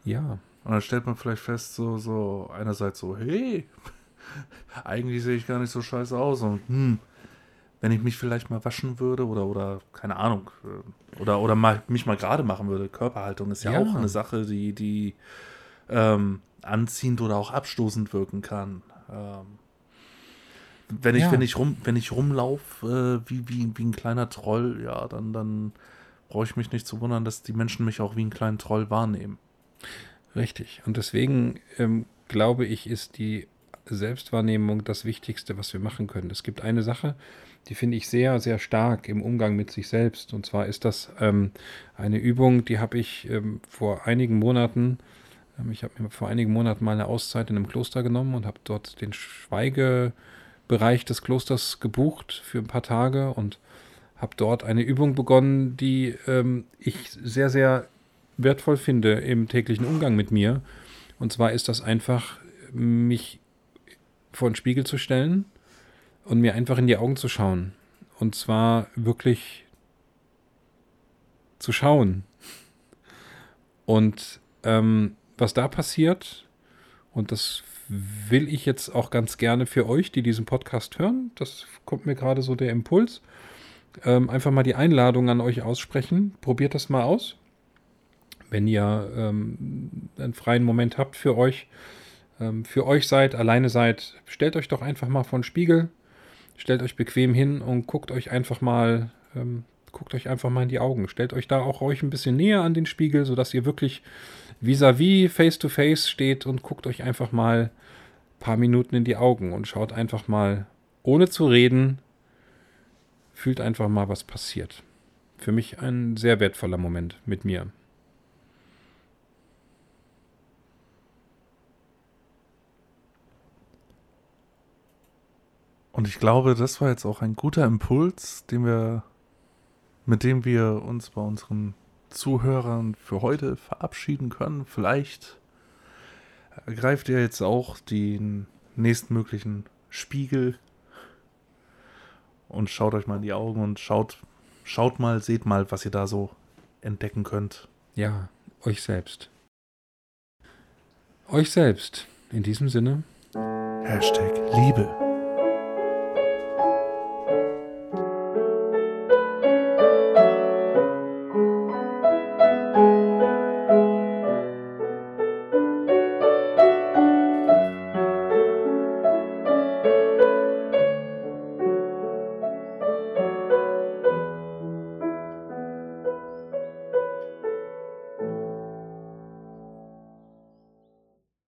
Ja. Und dann stellt man vielleicht fest, so, so einerseits so, hey, eigentlich sehe ich gar nicht so scheiße aus und hm, wenn ich mich vielleicht mal waschen würde oder, oder keine Ahnung, äh, oder, oder mal, mich mal gerade machen würde, Körperhaltung ist ja, Ja. auch eine Sache, die, die ähm, anziehend oder auch abstoßend wirken kann. Ähm, wenn ich, Ja. wenn ich rum, wenn ich rumlaufe äh, wie, wie, wie ein kleiner Troll, ja, dann, dann brauche ich mich nicht zu wundern, dass die Menschen mich auch wie einen kleinen Troll wahrnehmen. Richtig. Und deswegen ähm, glaube ich, ist die Selbstwahrnehmung das Wichtigste, was wir machen können. Es gibt eine Sache, die finde ich sehr, sehr stark im Umgang mit sich selbst. Und zwar ist das ähm, eine Übung, die habe ich ähm, vor einigen Monaten, ähm, ich habe mir vor einigen Monaten mal eine Auszeit in einem Kloster genommen und habe dort den Schweigebereich des Klosters gebucht für ein paar Tage und habe dort eine Übung begonnen, die ähm, ich sehr, sehr wertvoll finde im täglichen Umgang mit mir. Und zwar ist das einfach, mich vor den Spiegel zu stellen und mir einfach in die Augen zu schauen. Und zwar wirklich zu schauen. Und ähm, was da passiert, und das will ich jetzt auch ganz gerne für euch, die diesen Podcast hören, das kommt mir gerade so der Impuls, ähm, einfach mal die Einladung an euch aussprechen. Probiert das mal aus wenn ihr ähm, einen freien Moment habt für euch, ähm, für euch seid, alleine seid, stellt euch doch einfach mal vor den Spiegel, stellt euch bequem hin und guckt euch einfach mal, ähm, guckt euch einfach mal in die Augen. Stellt euch da auch euch ein bisschen näher an den Spiegel, sodass ihr wirklich vis-à-vis, face-to-face steht und guckt euch einfach mal ein paar Minuten in die Augen und schaut einfach mal, ohne zu reden, fühlt einfach mal, was passiert. Für mich ein sehr wertvoller Moment mit mir. Und ich glaube, das war jetzt auch ein guter Impuls, den wir, mit dem wir uns bei unseren Zuhörern für heute verabschieden können. Vielleicht ergreift ihr jetzt auch den nächstmöglichen Spiegel und schaut euch mal in die Augen und schaut, schaut mal, seht mal, was ihr da so entdecken könnt. Ja, euch selbst. Euch selbst. In diesem Sinne. Hashtag Liebe.